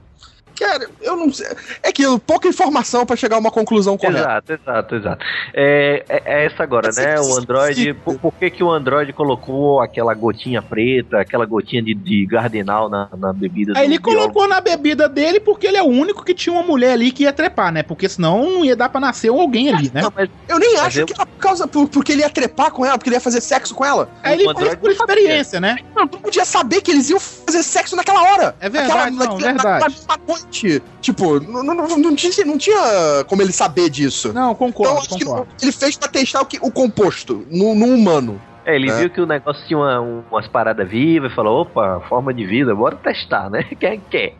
Cara, eu não sei. É que pouca informação pra chegar a uma conclusão correta. Exato, exato, exato. É, é, é essa agora, Mas né? é O Android. Por, por que, que o Android colocou aquela gotinha preta, aquela gotinha de, de gardenal na, na bebida Aí ele biólogo? colocou na bebida dele porque ele é o único que tinha uma mulher ali que ia trepar, né? Porque senão não ia dar pra nascer alguém ali, né? Não, mas Eu nem acho eu- que era por causa por, porque ele ia trepar com ela, porque ele ia fazer sexo com ela. Aí ele fez por não sabia. experiência, né? Não, podia saber que eles iam fazer sexo naquela hora. É verdade, não, verdade. Na Tipo, não, não, não, tinha, não tinha como ele saber disso. Não, então, concordo, acho que concordo. ele fez pra testar o, que, o composto no, no humano. É, ele É. viu que o negócio tinha uma- um- umas paradas vivas e falou: opa, forma de vida, bora testar, né? Quem quer?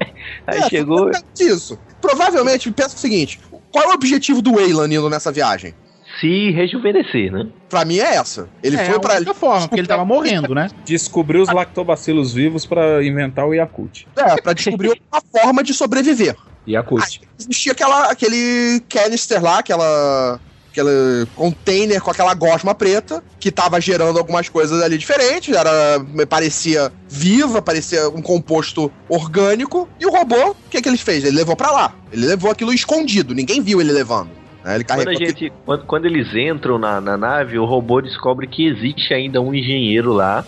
Aí É, chegou. Isso. Provavelmente, pensa o seguinte: qual é o objetivo do Wayland indo nessa viagem? Se rejuvenescer, né? Pra mim é essa. Ele é, foi a pra. única forma, porque ele tava morrendo, né? Descobriu os lactobacilos vivos pra inventar o Yakult. É, pra descobrir uma forma de sobreviver. Yakult. existia aquela, aquele canister lá, aquela. Aquele container com aquela gosma preta, que tava gerando algumas coisas ali diferentes, era, me parecia viva, parecia um composto orgânico, e o robô, o que, que ele fez? Ele levou pra lá. Ele levou aquilo escondido, ninguém viu ele levando. Né? Ele Quando, a gente, quando, quando eles entram na, na nave, o robô descobre que existe ainda um engenheiro lá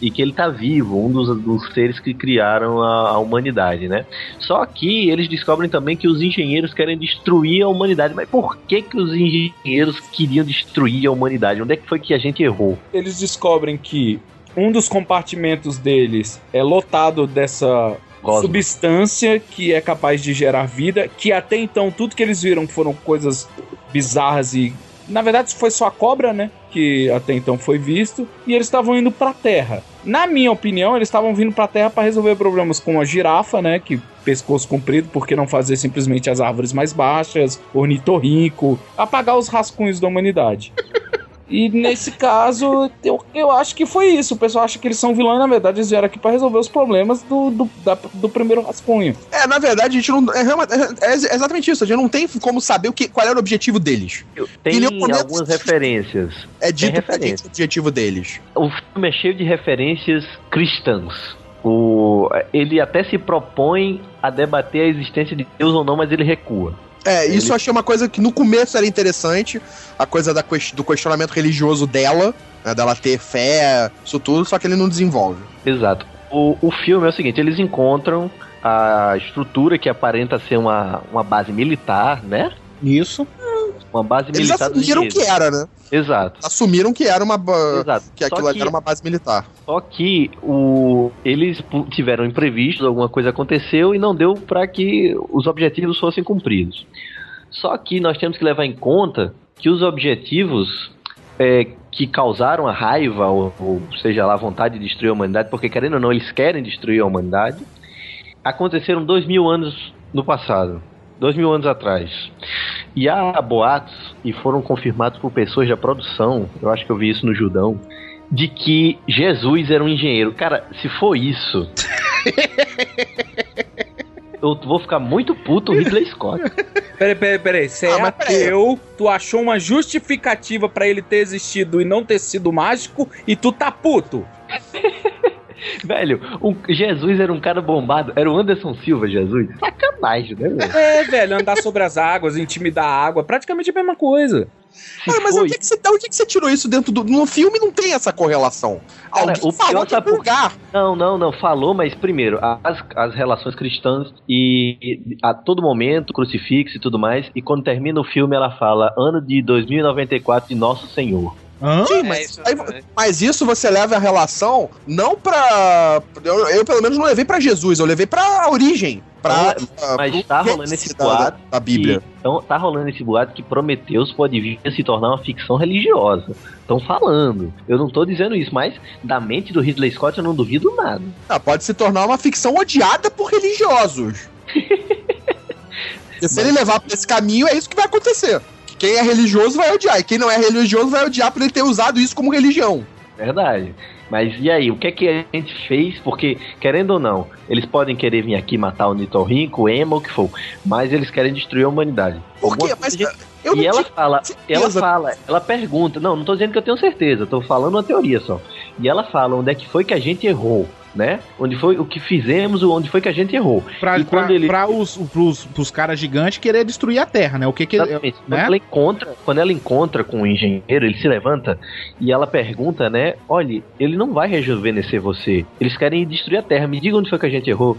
e que ele tá vivo, um dos, dos seres que criaram a, a humanidade, né? Só que eles descobrem também que os engenheiros querem destruir a humanidade. Mas por que, que os engenheiros queriam destruir a humanidade? Onde é que foi que a gente errou? Eles descobrem que um dos compartimentos deles é lotado dessa Cosmos. substância que é capaz de gerar vida, que até então tudo que eles viram foram coisas bizarras e na verdade foi só a cobra, né, que até então foi visto, e eles estavam indo pra Terra. Na minha opinião, eles estavam vindo pra Terra para resolver problemas com a girafa, né, que pescoço comprido, por que não fazer simplesmente as árvores mais baixas, ornitorrinco, apagar os rascunhos da humanidade. E nesse caso, eu, eu acho que foi isso. O pessoal acha que eles são vilões, na verdade, eles vieram aqui pra resolver os problemas do, do, da- do primeiro rascunho. É, na verdade, a gente não. É, é- é exatamente isso. A gente não tem como saber o que, qual era o objetivo deles. Tem momento algumas referências. É dito Tem referência. o objetivo deles. O filme é cheio de referências cristãs. O, ele até se propõe a debater a existência de Deus ou não, mas ele recua. É, isso eu achei uma coisa que no começo era interessante, a coisa da do questionamento religioso dela, né, dela ter fé, isso tudo, só que ele não desenvolve. Exato. O, o filme é o seguinte: eles encontram a estrutura que aparenta ser uma, uma base militar, né? Isso. Uma base Eles militar dos assumiram que era, né? Exato. Assumiram que era uma. Exato. Que Só aquilo que- era uma base militar. Só que o, eles tiveram imprevistos, alguma coisa aconteceu e não deu para que os objetivos fossem cumpridos. Só que nós temos que levar em conta que os objetivos é, que causaram a raiva, ou, ou seja lá, a vontade de destruir a humanidade, porque querendo ou não, eles querem destruir a humanidade, aconteceram dois mil anos no passado. Dois mil anos atrás. E há boatos, e foram confirmados por pessoas da produção, eu acho que eu vi isso no Judão, de que Jesus era um engenheiro. Cara, se for isso. eu vou ficar muito puto o Ridley Scott. Peraí, peraí, peraí. Você Ah, é ateu, tu achou uma justificativa pra ele ter existido e não ter sido mágico, e tu tá puto. Velho, o Jesus era um cara bombado. Era o Anderson Silva, Jesus. Sacanagem, né, velho? É, velho, andar sobre as águas, intimidar a água, praticamente a mesma coisa. Ah, mas onde é que você, onde é que você tirou isso dentro do. No filme não tem essa correlação. Cara, Alguém o falou algum por lugar. Não, não, não. Falou, mas primeiro, as, as relações cristãs e, e a todo momento, crucifixo e tudo mais. E quando termina o filme, ela fala ano de 2094 de Nosso Senhor. Hã? Sim, É mas, isso, aí- né? mas isso você leva a relação não pra. Eu, eu, pelo menos não levei pra Jesus, eu levei pra origem. Pra, Mas- mas pro tá rolando esse boato da, da Bíblia. Que- então tá rolando esse boato que Prometeus pode vir a se tornar uma ficção religiosa. Estão falando. Eu não tô dizendo isso, mas da mente do Ridley Scott eu não duvido nada. Ah, pode se tornar uma ficção odiada por religiosos. e se ele levar pra esse caminho, é isso que vai acontecer. Que Quem é religioso vai odiar, e quem não é religioso vai odiar por ele ter usado isso como religião. Verdade. Mas e aí, o que é que a gente fez? Porque, querendo ou não, eles podem querer vir aqui matar o Nitorrinco, o Emo, o que for, mas eles querem destruir a humanidade. Por quê? Mas não e ela fala, ela certeza. fala, ela pergunta, não, não tô dizendo que eu tenho certeza, tô falando uma teoria só. E ela fala onde é que foi que a gente errou, né? Onde foi o que fizemos, onde foi que a gente errou. Pra, E pra, quando ele- pra os, pros, pros caras gigantes querer destruir a Terra, né? O que que... Exatamente. Quando, né? ela encontra, quando ela encontra com o engenheiro, ele se levanta e ela pergunta, né? Olha, ele não vai rejuvenescer você. Eles querem destruir a Terra. Me diga onde foi que a gente errou.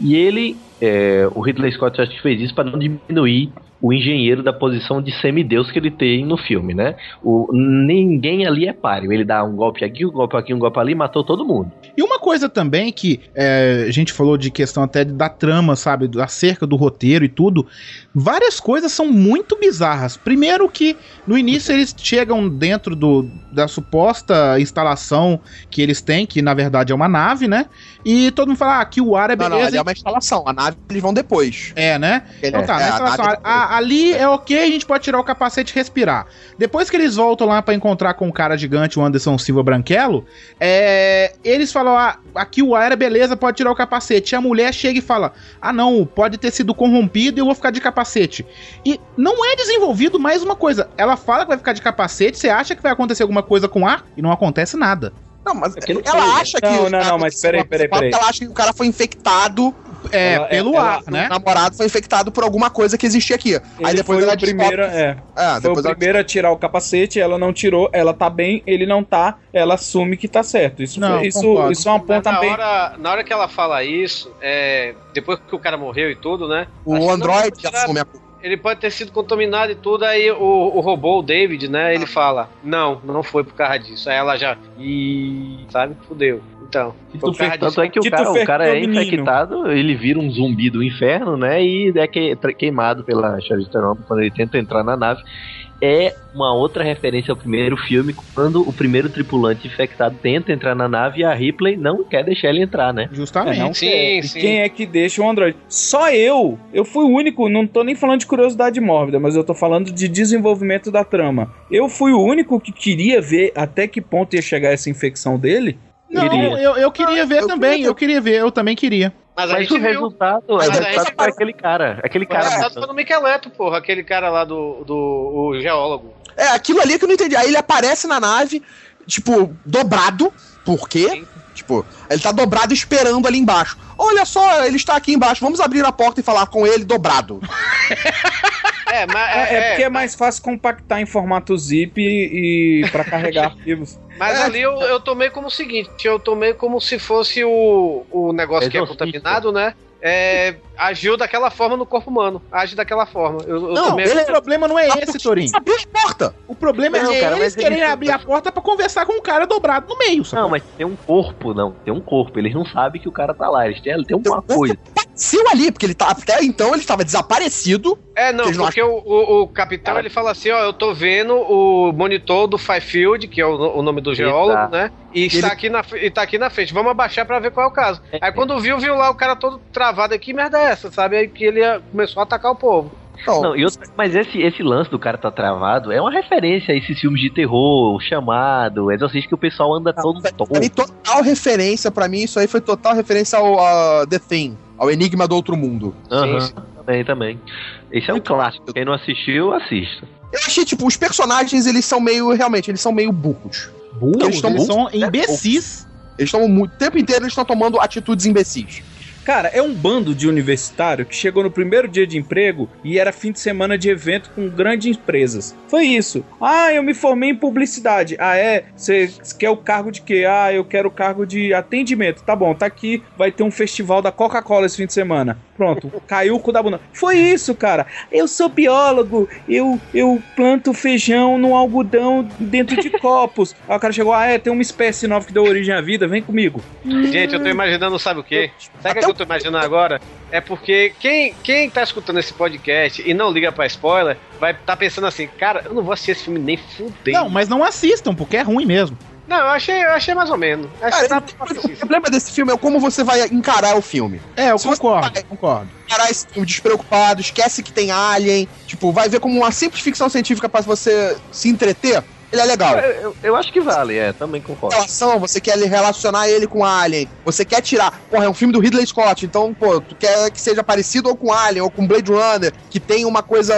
E ele, é, o Ridley Scott, acho que fez isso para não diminuir o engenheiro da posição de semideus que ele tem no filme, né? O, ninguém ali é páreo. Ele dá um golpe aqui, um golpe aqui, um golpe ali, matou todo mundo. E uma coisa também que é, a gente falou de questão até da trama, sabe? Acerca do roteiro e tudo. Várias coisas são muito bizarras. Primeiro que no início eles chegam dentro do, da suposta instalação que eles têm, que na verdade é uma nave, né? E todo mundo fala ah, que o ar é Não, beleza. não, ali é uma instalação. A nave eles vão depois. É, né? Ele- Então tá, é, na a instalação, nave- a- ali é ok, a gente pode tirar o capacete e respirar. Depois que eles voltam lá pra encontrar com o cara gigante, o Anderson Silva Branquelo, é, eles falam: ah, aqui o ar é beleza, pode tirar o capacete. E a mulher chega e fala: ah, não, pode ter sido corrompido e eu vou ficar de capacete. E não é desenvolvido mais uma coisa. Ela fala que vai ficar de capacete, você acha que vai acontecer alguma coisa com o ar e não acontece nada. Não, mas Aquilo ela acha que. Não, o não, cara não, mas peraí, peraí, peraí. Ela acha que o cara foi infectado É, Ela- pelo ela- ar, né? O namorado foi infectado por alguma coisa que existia aqui. Aí Ele depois foi ela descobre- é. Ah, Foi depois o ela- primeiro a tirar o capacete, ela não tirou, ela tá bem, ele não tá, ela assume que tá certo. Isso, Não, foi- isso, isso é uma ponta na, bem. hora, na hora que ela fala isso, é, depois que o cara morreu e tudo, né? O Android assume a culpa. Ele pode ter sido contaminado e tudo, aí o, o robô, o David, né? Ele fala: Não, não foi por causa disso. Aí ela já. E. Sabe? Fudeu. Então. Foi por causa Tanto é que o cara, o cara é infectado, ele vira um zumbi do inferno, né? E é que- queimado pela Charlize Theron quando ele tenta entrar na nave. É uma outra referência ao primeiro filme, quando o primeiro tripulante infectado tenta entrar na nave e a Ripley não quer deixar ele entrar, né? Justamente. É, não Sim, quer. E sim. quem é que deixa o Android? Só eu. Eu fui o único, não tô nem falando de curiosidade mórbida, mas eu tô falando de desenvolvimento da trama. Eu fui o único que queria ver até que ponto ia chegar essa infecção dele. Não, Queria. eu, eu queria ver eu também, queria- eu queria ver, eu também queria. Mas, a Mas gente o resultado, o Mas a resultado foi aquele cara. Aquele O cara. resultado foi no Micheleto, porra, aquele cara lá do, do o geólogo. É, aquilo ali que eu não entendi. Aí ele aparece na nave, tipo, dobrado. Por quê? Sim. Tipo, ele tá dobrado esperando ali embaixo. Olha só, ele está aqui embaixo. Vamos abrir a porta e falar com ele dobrado. É, mas, É, é, é porque é mais fácil compactar em formato zip e, e para carregar arquivos. mas é, ali eu, eu tomei como o seguinte: eu tomei como se fosse o, o negócio que é contaminado, né? É, agiu daquela forma no corpo humano. Age daquela forma. Eu, eu Não, ele O problema não é esse, Torinho. Abrir a porta. O problema Não, é cara, eles ele- abrir a porta pra conversar com o cara dobrado no meio, só. Não, mas tem um corpo, não. Tem um corpo. Eles não sabem que o cara tá lá. Eles têm, tem uma coisa. Apareceu ali, porque ele tá, até então ele estava desaparecido. É, não, não porque o, o, o capitão ele fala assim: ó, eu tô vendo o monitor do Fifield, que é o, o nome do geólogo, Exato. né? E está aqui, na, e tá aqui na frente. Vamos abaixar pra ver qual é o caso. Aí quando viu, viu lá o cara todo travado aqui, merda é essa, sabe? Aí que ele ia- começou a atacar o povo. Não, e mas esse, esse lance do cara tá travado é uma referência a esses filmes de terror, o chamado, exorcista que o pessoal anda todo. Pra mim, total referência, pra mim, isso aí foi total referência ao a The Thing, ao Enigma do Outro Mundo. Aham, Sim, também, também. Esse é um clássico. Quem não assistiu, assista. Eu achei, tipo, os personagens, eles são meio, realmente, eles são meio burros. Burros, Eles eles, são imbecis. Eles estão muito, o tempo inteiro eles estão tomando atitudes imbecis. Cara, é um bando de universitário que chegou no primeiro dia de emprego e era fim de semana de evento com grandes empresas. Foi isso. Ah, eu me formei em publicidade. Ah, é? Você quer o cargo de quê? Ah, eu quero o cargo de atendimento. Tá bom, tá aqui. Vai ter um festival da Coca-Cola esse fim de semana. Pronto, caiu o cu da bunda. Foi isso, cara. Eu sou biólogo. Eu, eu planto feijão no algodão dentro de copos. Aí o cara chegou, ah, é, tem uma espécie nova que deu origem à vida. Vem comigo. Gente, eu tô imaginando, sabe o quê? Sabe o que eu tô imaginando agora? É porque quem, quem tá escutando esse podcast e não liga pra spoiler, vai tá pensando assim, cara, eu não vou assistir esse filme nem fudendo. Não, mas não assistam, porque é ruim mesmo. Não, eu achei, eu achei mais ou menos. Cara, dá pra o problema desse filme é como você vai encarar o filme. É, eu Se concordo, vai- concordo. Encarar esse filme despreocupado, esquece que tem alien, tipo, vai ver como uma simples ficção científica pra você se entreter, ele é legal. Eu, eu- eu acho que vale, é, também concordo. relação, você quer relacionar ele com Alien, você quer tirar. Porra, é um filme do Ridley Scott, então, pô, tu quer que seja parecido ou com Alien, ou com Blade Runner, que tenha uma coisa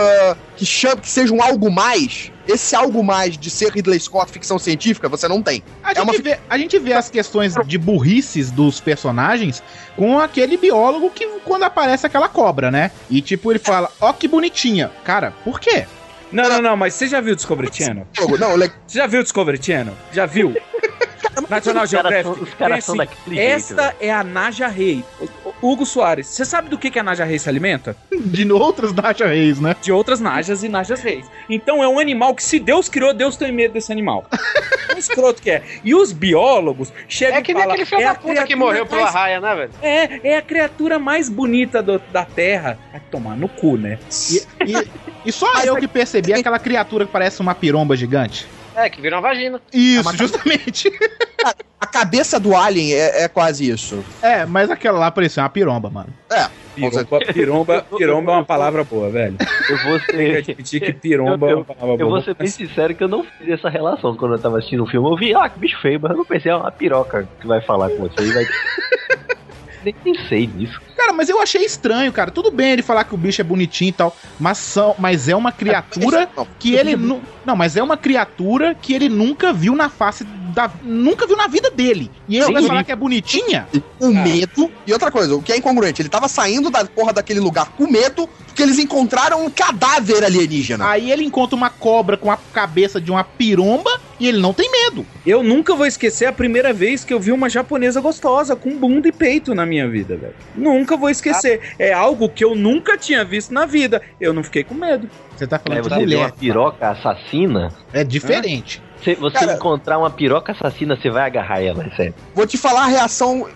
que chame, que seja um algo mais. Esse algo mais de ser Ridley Scott ficção científica, você não tem. A, É gente uma vê, a gente vê as questões de burrices dos personagens com aquele biólogo que quando aparece aquela cobra, né? E tipo, ele fala, ó que bonitinha. Cara, por quê? Não, não, não, mas você já viu o Discovery Channel? Não, le- Você já viu o Discovery Channel? Já viu? National Os caras Geographic. são- os caras Tem são assim, daquele jeito, Esta é a Naja Rei. Hugo Soares, você sabe do que, que a Naja Rei se alimenta? De outros Naja Reis, né? De outras Najas e Najas Reis. Então é um animal que, se Deus criou, Deus tem medo desse animal. Um escroto que é. E os biólogos chegam É que e nem falam, aquele filho "É da a puta que morreu pela mais- raia, né, velho? É, é a criatura mais bonita do- da Terra. Vai tomar no cu, né? E, e- e só eu que percebi aquela criatura que parece uma piromba gigante. É, que vira uma vagina. Isso, justamente. a cabeça do Alien é, é quase isso. É, mas aquela lá parecia uma piromba, mano. É. Piromba, piromba, piromba é uma palavra boa, velho. Eu vou ser. admitir que piromba é uma palavra Eu boa. vou ser bem sincero que eu não fiz essa relação quando eu tava assistindo o filme. Eu vi, ah, que bicho feio, mas eu não pensei, é uma piroca que vai falar com você. e Vai... Nem pensei nisso. Cara, mas eu achei estranho, cara. Tudo bem ele falar que o bicho é bonitinho e tal, mas, são, mas é uma criatura Não, que ele nu- não, mas é uma criatura que ele nunca viu na face da- nunca viu na vida dele. E ele vai falar que é bonitinha? Com medo. E outra coisa, o que é incongruente, ele tava saindo da porra daquele lugar com medo porque eles encontraram um cadáver alienígena. Aí ele encontra uma cobra com a cabeça de uma piromba e ele não tem medo. Eu nunca vou esquecer a primeira vez que eu vi uma japonesa gostosa com bunda e peito na minha vida, velho. Nunca vou esquecer. É algo que eu nunca tinha visto na vida. Eu não fiquei com medo. Você tá falando de você vê uma mulher. piroca assassina. É diferente. Se você Cara- encontrar uma piroca assassina, você vai agarrar ela, é sério. Vou te falar a reação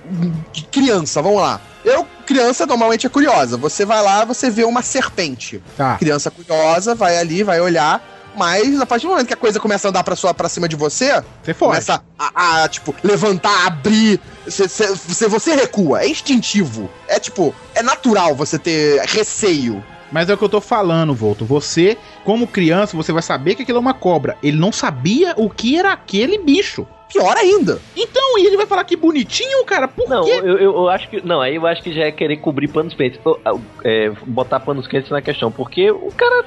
de criança, vamos lá. Eu, criança, normalmente é curiosa. Você vai lá, você vê uma serpente. Tá. Criança curiosa, vai ali, vai olhar. Mas a partir do momento que a coisa começa a andar pra, sua, pra cima de você, Você foge. começa a, a, tipo, levantar, abrir, você, você- você, você recua. É instintivo. É tipo, é natural você ter receio. Mas é o que eu tô falando, Volto. Você, como criança, você vai saber que aquilo é uma cobra. Ele não sabia o que era aquele bicho. Pior ainda. Então, e ele vai falar que bonitinho, cara? Por Não, quê? eu, eu, eu acho que. Não, aí eu acho que já é querer cobrir panos quentes. Ah, É, botar panos quentes na questão. Porque o cara.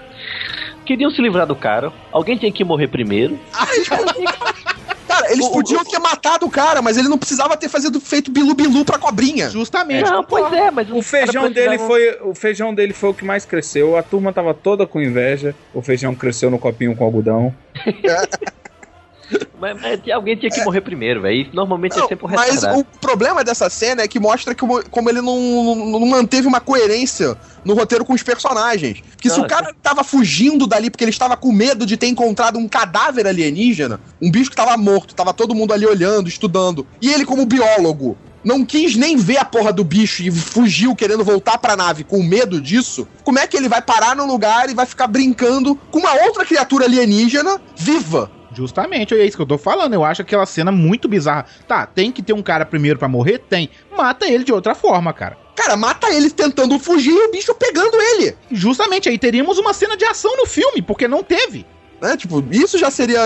Queriam se livrar do cara. Alguém tinha que morrer primeiro. Cara, eles O- o- podiam ter matado o cara, mas ele não precisava ter fazido, feito bilu-bilu pra cobrinha. Justamente. Não, pois é, mas O feijão dele foi o feijão dele foi o que mais cresceu. A turma tava toda com inveja. O feijão cresceu no copinho com algodão. Mas, mas alguém tinha que morrer primeiro, velho. Isso Normalmente é Não, sempre o mas o problema dessa cena é que mostra como, como ele não, não manteve uma coerência no roteiro com os personagens. Porque se o cara tava fugindo dali porque ele estava com medo de ter encontrado um cadáver alienígena, um bicho que tava morto, tava todo mundo ali olhando, estudando, e ele, como biólogo, não quis nem ver a porra do bicho e fugiu querendo voltar pra nave com medo disso, como é que ele vai parar no lugar e vai ficar brincando com uma outra criatura alienígena viva? Justamente, é isso que eu tô falando. Eu acho aquela cena muito bizarra. Tá, tem que ter um cara primeiro pra morrer? Tem. Mata ele de outra forma, cara. Cara, mata ele tentando fugir e o bicho pegando ele. Justamente, aí teríamos uma cena de ação no filme, porque não teve. né? Tipo, isso já seria.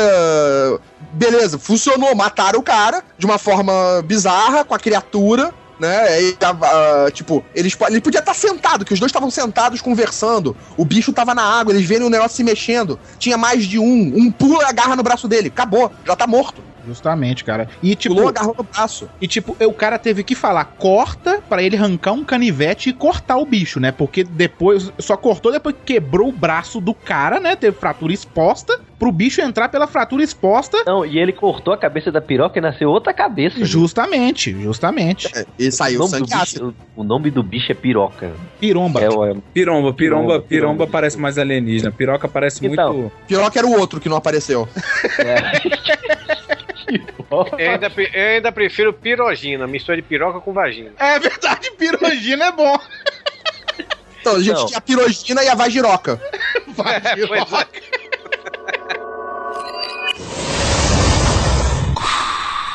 Beleza, funcionou. Mataram o cara de uma forma bizarra com a criatura. Né? E, ah, ah, tipo, eles, ele podia estar sentado, que os dois estavam sentados conversando. O bicho tava na água, eles verem o negócio se mexendo. Tinha mais de um. Um pula e agarra no braço dele. Acabou, já tá morto. Justamente, cara. E tipo, Pulou, agarrou no braço. e tipo, o cara teve que falar, corta pra ele arrancar um canivete e cortar o bicho, né? Porque depois, só cortou depois que quebrou o braço do cara, né? Teve fratura exposta, pro bicho entrar pela fratura exposta. Não, e ele cortou a cabeça da piroca e nasceu outra cabeça. Justamente, justamente. É, e o, saiu do sangue ácido. bicho, o nome do bicho é piroca. Piromba. É, o- é, Piromba, piromba, Piromba, piromba piromba. parece mais alienígena. Piroca parece Então. muito. Que era o outro que não apareceu. Eu ainda, eu ainda prefiro pirogina, mistura de piroca com vagina. É verdade, pirogina é bom. Então, a gente Não. tinha a pirogina e a vagiroca. Vai,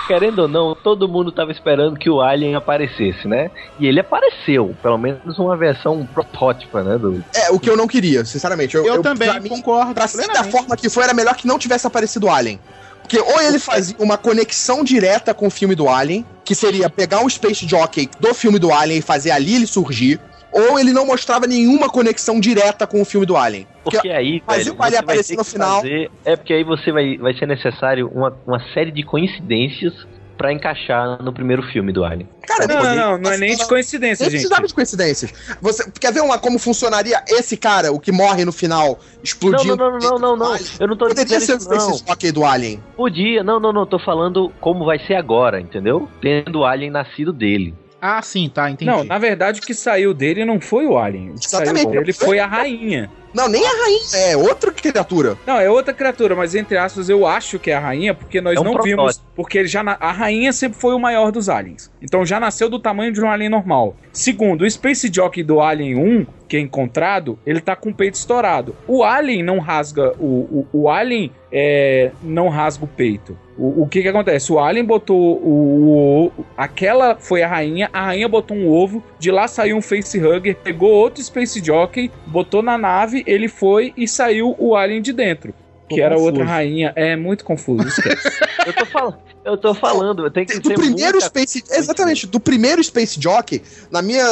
Querendo ou não, todo mundo tava esperando que o Alien aparecesse, né? E ele apareceu, pelo menos uma versão protótipa, né? Do... É, o que eu não queria, sinceramente. Eu, também pra mim, concordo. Pra ser da forma que foi, era melhor que não tivesse aparecido o Alien. Porque ou ele fazia uma conexão direta com o filme do Alien, que seria pegar um Space Jockey do filme do Alien e fazer ali ele surgir, ou ele não mostrava nenhuma conexão direta com o filme do Alien. Porque aí, Mas velho, você vai ter no que final. fazer- É porque aí você vai, vai ser necessário uma, uma série de coincidências pra encaixar no primeiro filme do Alien. Cara, Não, pô, não, não é nem de coincidência, Nem gente. precisava de coincidências. Você quer ver uma, como funcionaria esse cara, o que morre no final, Não, explodindo? não, não, não, não, não. Eu não tô Poderia dizendo ser o não. Jockey do Alien. Podia, não, não, não. Tô falando como vai ser agora, entendeu? Tendo o Alien nascido dele. Ah, sim, tá, entendi. Não, na verdade, o que saiu dele não foi o Alien. O que Exatamente. saiu dele foi a rainha. Não, nem a rainha, é outra criatura. Não, é outra criatura, mas entre aspas eu acho que é a rainha, porque nós É um não protótipo. vimos. Porque ele já na- a rainha sempre foi o maior dos aliens. Então já nasceu do tamanho de um alien normal. Segundo, o Space Jockey do Alien 1, que é encontrado, ele tá com o peito estourado. O Alien não rasga. O, o, o Alien é, não rasga o peito. O, o que que acontece? O Alien botou o, o- Aquela foi a rainha, a rainha botou um ovo, de lá saiu um facehugger, pegou outro Space Jockey, botou na nave, ele foi e saiu o Alien de dentro. Tô que era confuso. outra rainha. É muito confuso. esquece. Eu tô falando, eu tô falando, tem que Do ter primeiro muita Space. Exatamente, do primeiro Space Jockey, na minha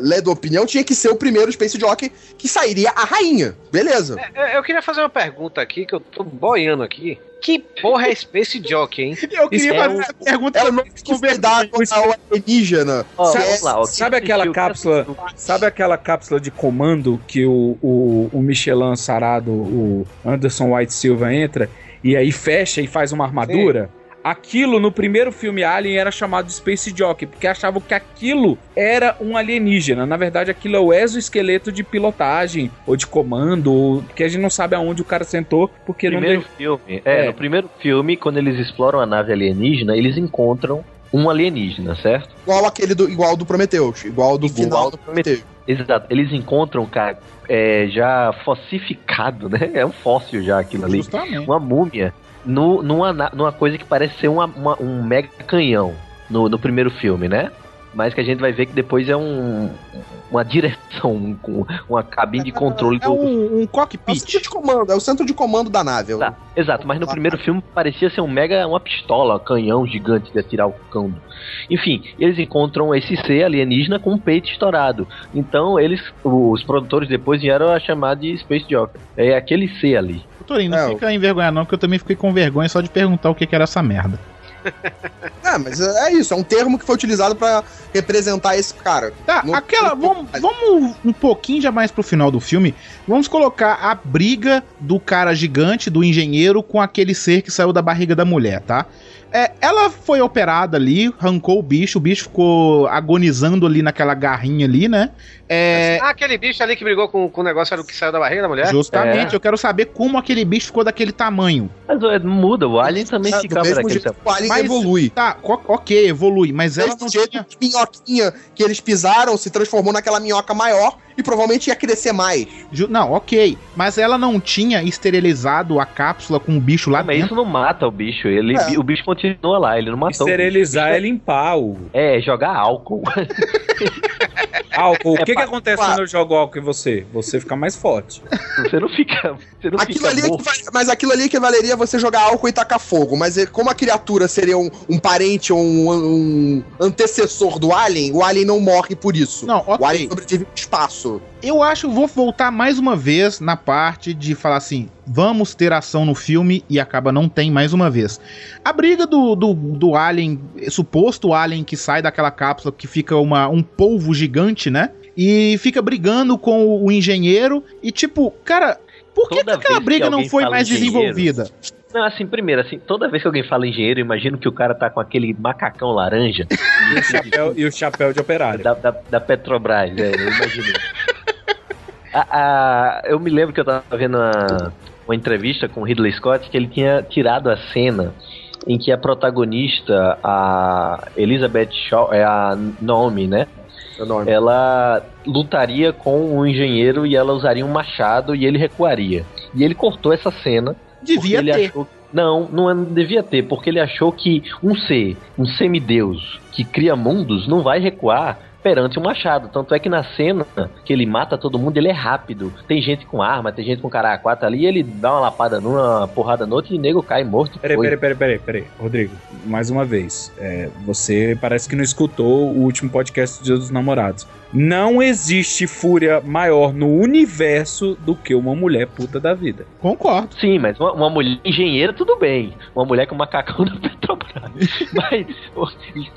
lê da opinião, tinha que ser o primeiro Space Jockey que sairia a rainha. Beleza. Eu, eu queria fazer uma pergunta aqui, que eu tô boiando aqui. Que porra é Space Jockey, hein? Eu queria é fazer um- essa pergunta É o nome que foi dado ao alienígena. É- lá, Sabe que aquela cápsula, sabe aquela cápsula de comando que o, o, o Michelin Sarado, o Anderson White Silva entra e aí fecha e faz uma armadura? Aquilo no primeiro filme Alien era chamado de Space Jockey, porque achavam que aquilo era um alienígena. Na verdade, aquilo é o exoesqueleto de pilotagem ou de comando, ou, que a gente não sabe aonde o cara sentou, porque não primeiro deu- filme. É, É. no primeiro filme, quando eles exploram a nave alienígena, eles encontram um alienígena, certo? igual aquele do, igual do Prometheus, igual do Igual final do do Prometheus. Exato. Eles encontram, cara, é, já fossificado, né? É um fóssil já aquilo ali. Justamente. Uma múmia no, numa, numa coisa que parece ser uma, uma- um mega canhão no, no primeiro filme, né? Mas que a gente vai ver que depois é um, uma direção, um- uma cabine de controle É do, um, um É o cockpit. centro de comando, é o centro de comando da nave. Tá, exato, mas no primeiro filme parecia ser um mega, uma pistola, um canhão gigante de atirar o cão. Enfim, eles encontram esse ser alienígena com o peito estourado. Então eles, os produtores depois vieram a chamar de Space Joker. É aquele ser ali. Torinho, não É, fica envergonhado não, porque eu também fiquei com vergonha só de perguntar o que, que era essa merda. É, mas é isso, é um termo que foi utilizado pra representar esse cara. Tá, No- aquela. Vamos, vamos um pouquinho já mais pro final do filme. Vamos colocar a briga do cara gigante, do engenheiro, com aquele ser que saiu da barriga da mulher, tá? É, ela foi operada ali, arrancou o bicho, o bicho ficou agonizando ali naquela garrinha ali, né? É, Ah, aquele bicho ali que brigou com, com o negócio era o que saiu da barriga da mulher? justamente, É. eu quero saber como aquele bicho ficou daquele tamanho. Mas é, muda, o Alien também É, do ficava daquele tamanho. o Alien Mas- evolui. Tá, ok, evolui, mas ela Desse não jeito tinha... que minhoquinha que eles pisaram se transformou naquela minhoca maior e provavelmente ia crescer mais. Ju- Não, ok, mas ela não tinha esterilizado a cápsula com o bicho lá Mas dentro. isso não mata o bicho, ele, É. o bicho continua lá, ele não matou. o bicho. esterilizar é limpar o É, jogar álcool. álcool. O É que, que acontece quando eu jogo álcool em você? Você fica mais forte. Você não fica. Você não Aquilo fica ali morto. equivale- mas aquilo ali equivaleria a você jogar álcool e tacar fogo. Mas é- como a criatura seria um, um parente ou um, um antecessor do Alien, o Alien não morre por isso. Não, O Alien sobrevive no espaço. Eu acho, vou voltar mais uma vez na parte de falar assim, vamos ter ação no filme e acaba não tem mais uma vez. A briga do, do, do alien, suposto alien que sai daquela cápsula que fica uma, um polvo gigante, né? E fica brigando com o engenheiro e tipo, cara, por que, que aquela que briga não foi mais engenheiro, desenvolvida? Não, assim, primeiro, assim, toda vez que alguém fala engenheiro, eu imagino que o cara tá com aquele macacão laranja E o chapéu, e o chapéu de operário. da, da, da Petrobras, é, eu imagino. A- a- eu me lembro que eu tava vendo uma, uma entrevista com o Ridley Scott que ele tinha tirado a cena em que a protagonista, a Elizabeth Shaw, é a Naomi, né? Ela lutaria com o engenheiro e ela usaria um machado e ele recuaria. E ele cortou essa cena Devia ter. achou- Não, não é- não devia ter, porque ele achou que um ser, um semideus que cria mundos, não vai recuar perante um machado. Tanto é que na cena que ele mata todo mundo, ele é rápido. Tem gente com arma, tem gente com cara a quatro ali, ele dá uma lapada numa, uma porrada no outro e o nego cai morto. Peraí, peraí, peraí, peraí, peraí. Rodrigo, mais uma vez. é, você parece que não escutou o último podcast do Dia dos Namorados. Não existe fúria maior no universo do que uma mulher puta da vida. Concordo. Sim, mas uma, uma mulher engenheira, tudo bem. Uma mulher com macacão da Petrobras. mas,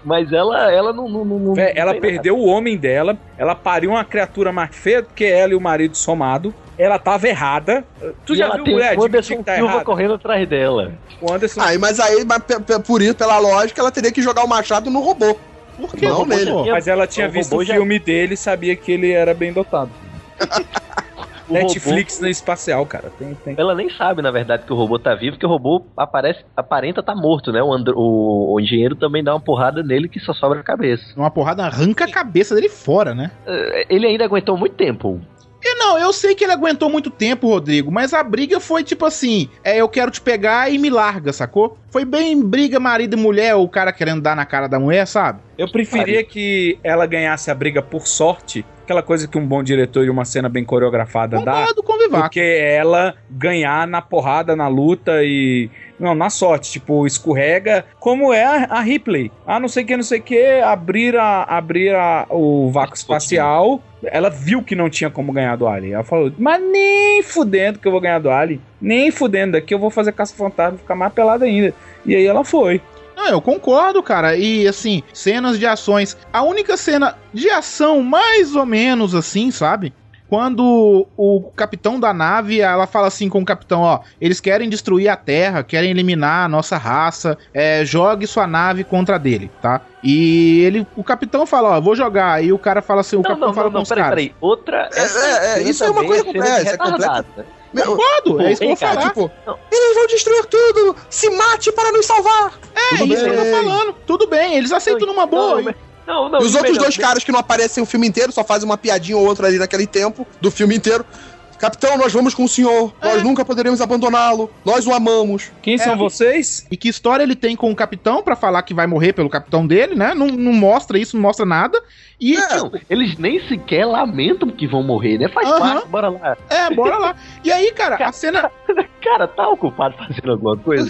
mas ela, ela não. não, não Vé, não ela tem nada. perdeu o homem dela, ela pariu uma criatura mais feia do que ela e o marido somado. Ela tava errada. Tu E já ela viu mulher o Anderson que tá Silva errada? correndo atrás dela. O Anderson Ah, mas aí, mas por isso, pela lógica, ela teria que jogar o machado no robô. Por que Não, pô? Mas ela tinha O visto robô o já- filme dele e sabia que ele era bem dotado. Netflix na espacial, cara. Tem, tem. Ela nem sabe, na verdade, que o robô tá vivo, porque o robô aparece, aparenta tá morto, né? O, Andro- o, o engenheiro também dá uma porrada nele que só sobra a cabeça. Uma porrada arranca a cabeça dele fora, né? Eh, Ele ainda aguentou muito tempo. E não, eu sei que ele aguentou muito tempo, Rodrigo, mas a briga foi tipo assim: é, eu quero te pegar e me larga, sacou? Foi bem briga marido e mulher, o cara querendo dar na cara da mulher, sabe? Eu preferia que ela ganhasse a briga por sorte, aquela coisa que um bom diretor e uma cena bem coreografada dá. Concordo com o vácuo. Porque ela ganhar na porrada, na luta e. Não, na sorte, tipo, escorrega, como é a, a Ripley. Ah, não sei o que, não sei o que, abrir, a, abrir a, o vácuo espacial. Ela viu que não tinha como ganhar do Alien. Ela falou, mas nem fudendo que eu vou ganhar do Alien. Nem fudendo, daqui eu vou fazer caça-fantasma, ficar mais pelada ainda. E aí ela foi. Não, eu concordo, cara. E assim, cenas de ações. A única cena de ação, mais ou menos assim, sabe? Quando o capitão da nave, ela fala assim com o capitão, ó, eles querem destruir a Terra, querem eliminar a nossa raça, é, jogue sua nave contra dele, tá? E ele, o capitão fala, ó, vou jogar. E o cara fala assim, o Não, capitão não, fala não, com não, os peraí, caras. peraí. Outra. É, é, é, isso é uma coisa também é, isso é retardada. Meu, Concordo, é isso que eu vou falar. tipo, eles vão destruir tudo! Se mate para nos salvar! é tudo isso que eu tô bem. falando. Tudo bem, eles aceitam numa boa. Não, Não, não, e os outros melhor- dois caras que não aparecem o filme inteiro, só fazem uma piadinha ou outra ali naquele tempo do filme inteiro. Capitão, nós vamos com o senhor. Nós nunca poderemos abandoná-lo. Nós o amamos. Quem são vocês? E que história ele tem com o capitão pra falar que vai morrer pelo capitão dele, né? Não, não mostra isso, não mostra nada. E, É, tipo, Não, eles nem sequer lamentam que vão morrer, né? Faz Aham. parte, bora lá. é, bora lá. E aí, cara, a cena. Cara, tá ocupado fazendo alguma coisa?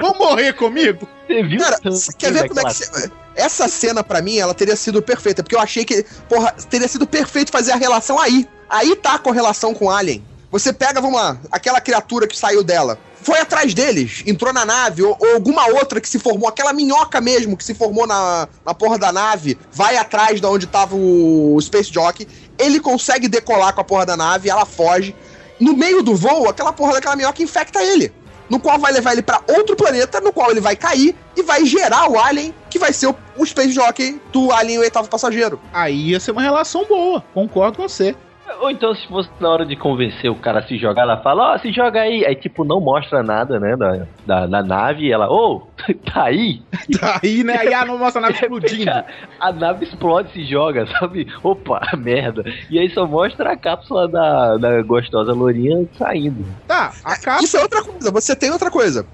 Vão morrer comigo? Você viu Cara, quer ver como é que. daquela- cê- Essa cena, pra mim, ela teria sido perfeita. Porque eu achei que, porra, teria sido perfeito fazer a relação aí. Aí tá a correlação com Alien. Você pega, vamos lá, aquela criatura que saiu dela. Foi atrás deles, entrou na nave, ou, ou alguma outra que se formou, aquela minhoca mesmo que se formou na, na porra da nave, vai atrás de onde tava o Space Jockey. Ele consegue decolar com a porra da nave, ela foge. No meio do voo, aquela porra daquela minhoca infecta ele no qual vai levar ele pra outro planeta, no qual ele vai cair e vai gerar o alien, que vai ser o, o Space Jockey do Alien o oitavo passageiro. Aí ia ser uma relação boa. Concordo com você. Ou então, se fosse na hora de convencer o cara a se jogar, ela fala, ó, se joga aí. Aí, tipo, não mostra nada, né, da, da, da nave. E ela, ô, tá aí? Daí, né? Aí a nossa nave explodindo. A, a nave explode, se joga, sabe? Opa, merda. E aí só mostra a cápsula da, da gostosa lourinha saindo. Tá, a capa. Isso é outra coisa, você tem outra coisa.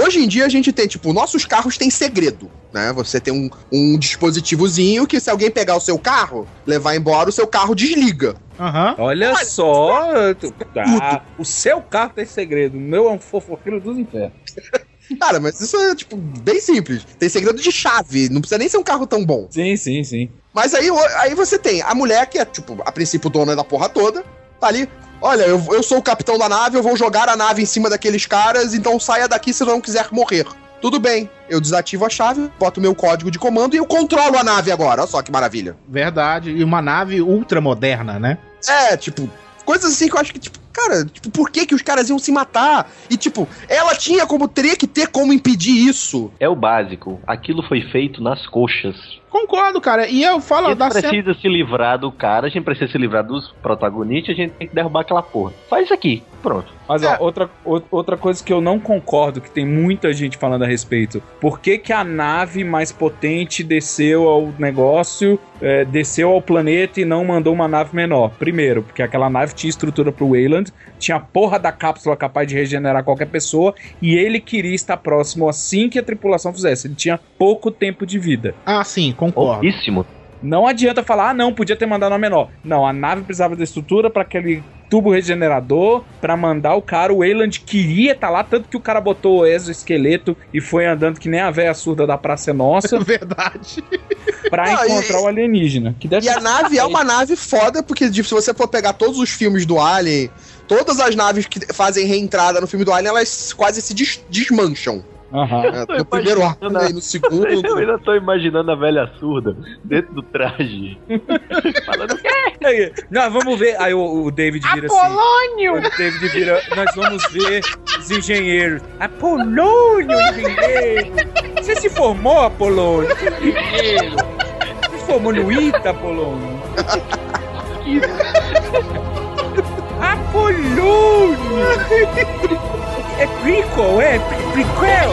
Hoje em dia a gente tem, tipo, nossos carros têm segredo, né? Você tem um, um dispositivozinho que se alguém pegar o seu carro, levar embora, o seu carro desliga. Aham. Olha Mas- só. Ah, o seu carro tem segredo. O meu é um fofoqueiro dos infernos. Cara, mas isso é, tipo, bem simples. Tem segredo de chave, não precisa nem ser um carro tão bom. Sim, sim, sim. Mas aí, aí você tem a mulher que é, tipo, a princípio dona da porra toda, tá ali. Olha, eu, eu sou o capitão da nave, eu vou jogar a nave em cima daqueles caras, então saia daqui se não quiser morrer. Tudo bem, eu desativo a chave, boto meu código de comando e eu controlo a nave agora. Olha só que maravilha. Verdade. E uma nave ultra moderna, né? É, tipo, coisas assim que eu acho que, tipo, cara, tipo, por que que os caras iam se matar? E, tipo, ela tinha como, teria que ter como impedir isso. É o básico. Aquilo foi feito nas coxas. Concordo, cara. E eu falo A gente da cena. precisa se livrar do cara, a gente precisa se livrar dos protagonistas, a gente tem que derrubar aquela porra. Faz isso aqui, pronto. Mas ó, outra, o- outra coisa que eu não concordo, que tem muita gente falando a respeito. Por que, que a nave mais potente desceu ao negócio, é, desceu ao planeta e não mandou uma nave menor? Primeiro, porque aquela nave tinha estrutura pro Wayland, tinha a porra da cápsula capaz de regenerar qualquer pessoa, e ele queria estar próximo assim que a tripulação fizesse. Ele tinha pouco tempo de vida. Ah, sim, concordo. Pouquíssimo. Não adianta falar, ah, não, podia ter mandado uma menor. Não, a nave precisava da estrutura para aquele tubo regenerador para mandar o cara. O Wayland queria estar lá, tanto que o cara botou o exoesqueleto e foi andando que nem a véia surda da Praça é Nossa Verdade. pra Não, e- encontrar o alienígena. Que deve E a nave é uma nave foda, porque se você for pegar todos os filmes do Alien, todas as naves que fazem reentrada no filme do Alien, elas quase se des- desmancham. Aham. né? No primeiro arco e no segundo. Eu ainda tô imaginando a velha surda dentro do traje. Falando o quê? Aí, Nós vamos ver. Aí o, o David vira Apolônio! assim. O David vira. Nós vamos ver os engenheiros. Apolônio, engenheiro! Você se formou, Apolônio? Engenheiro! Você se formou no ITA, Apolônio? Apolônio! É prequel, é? Prequel!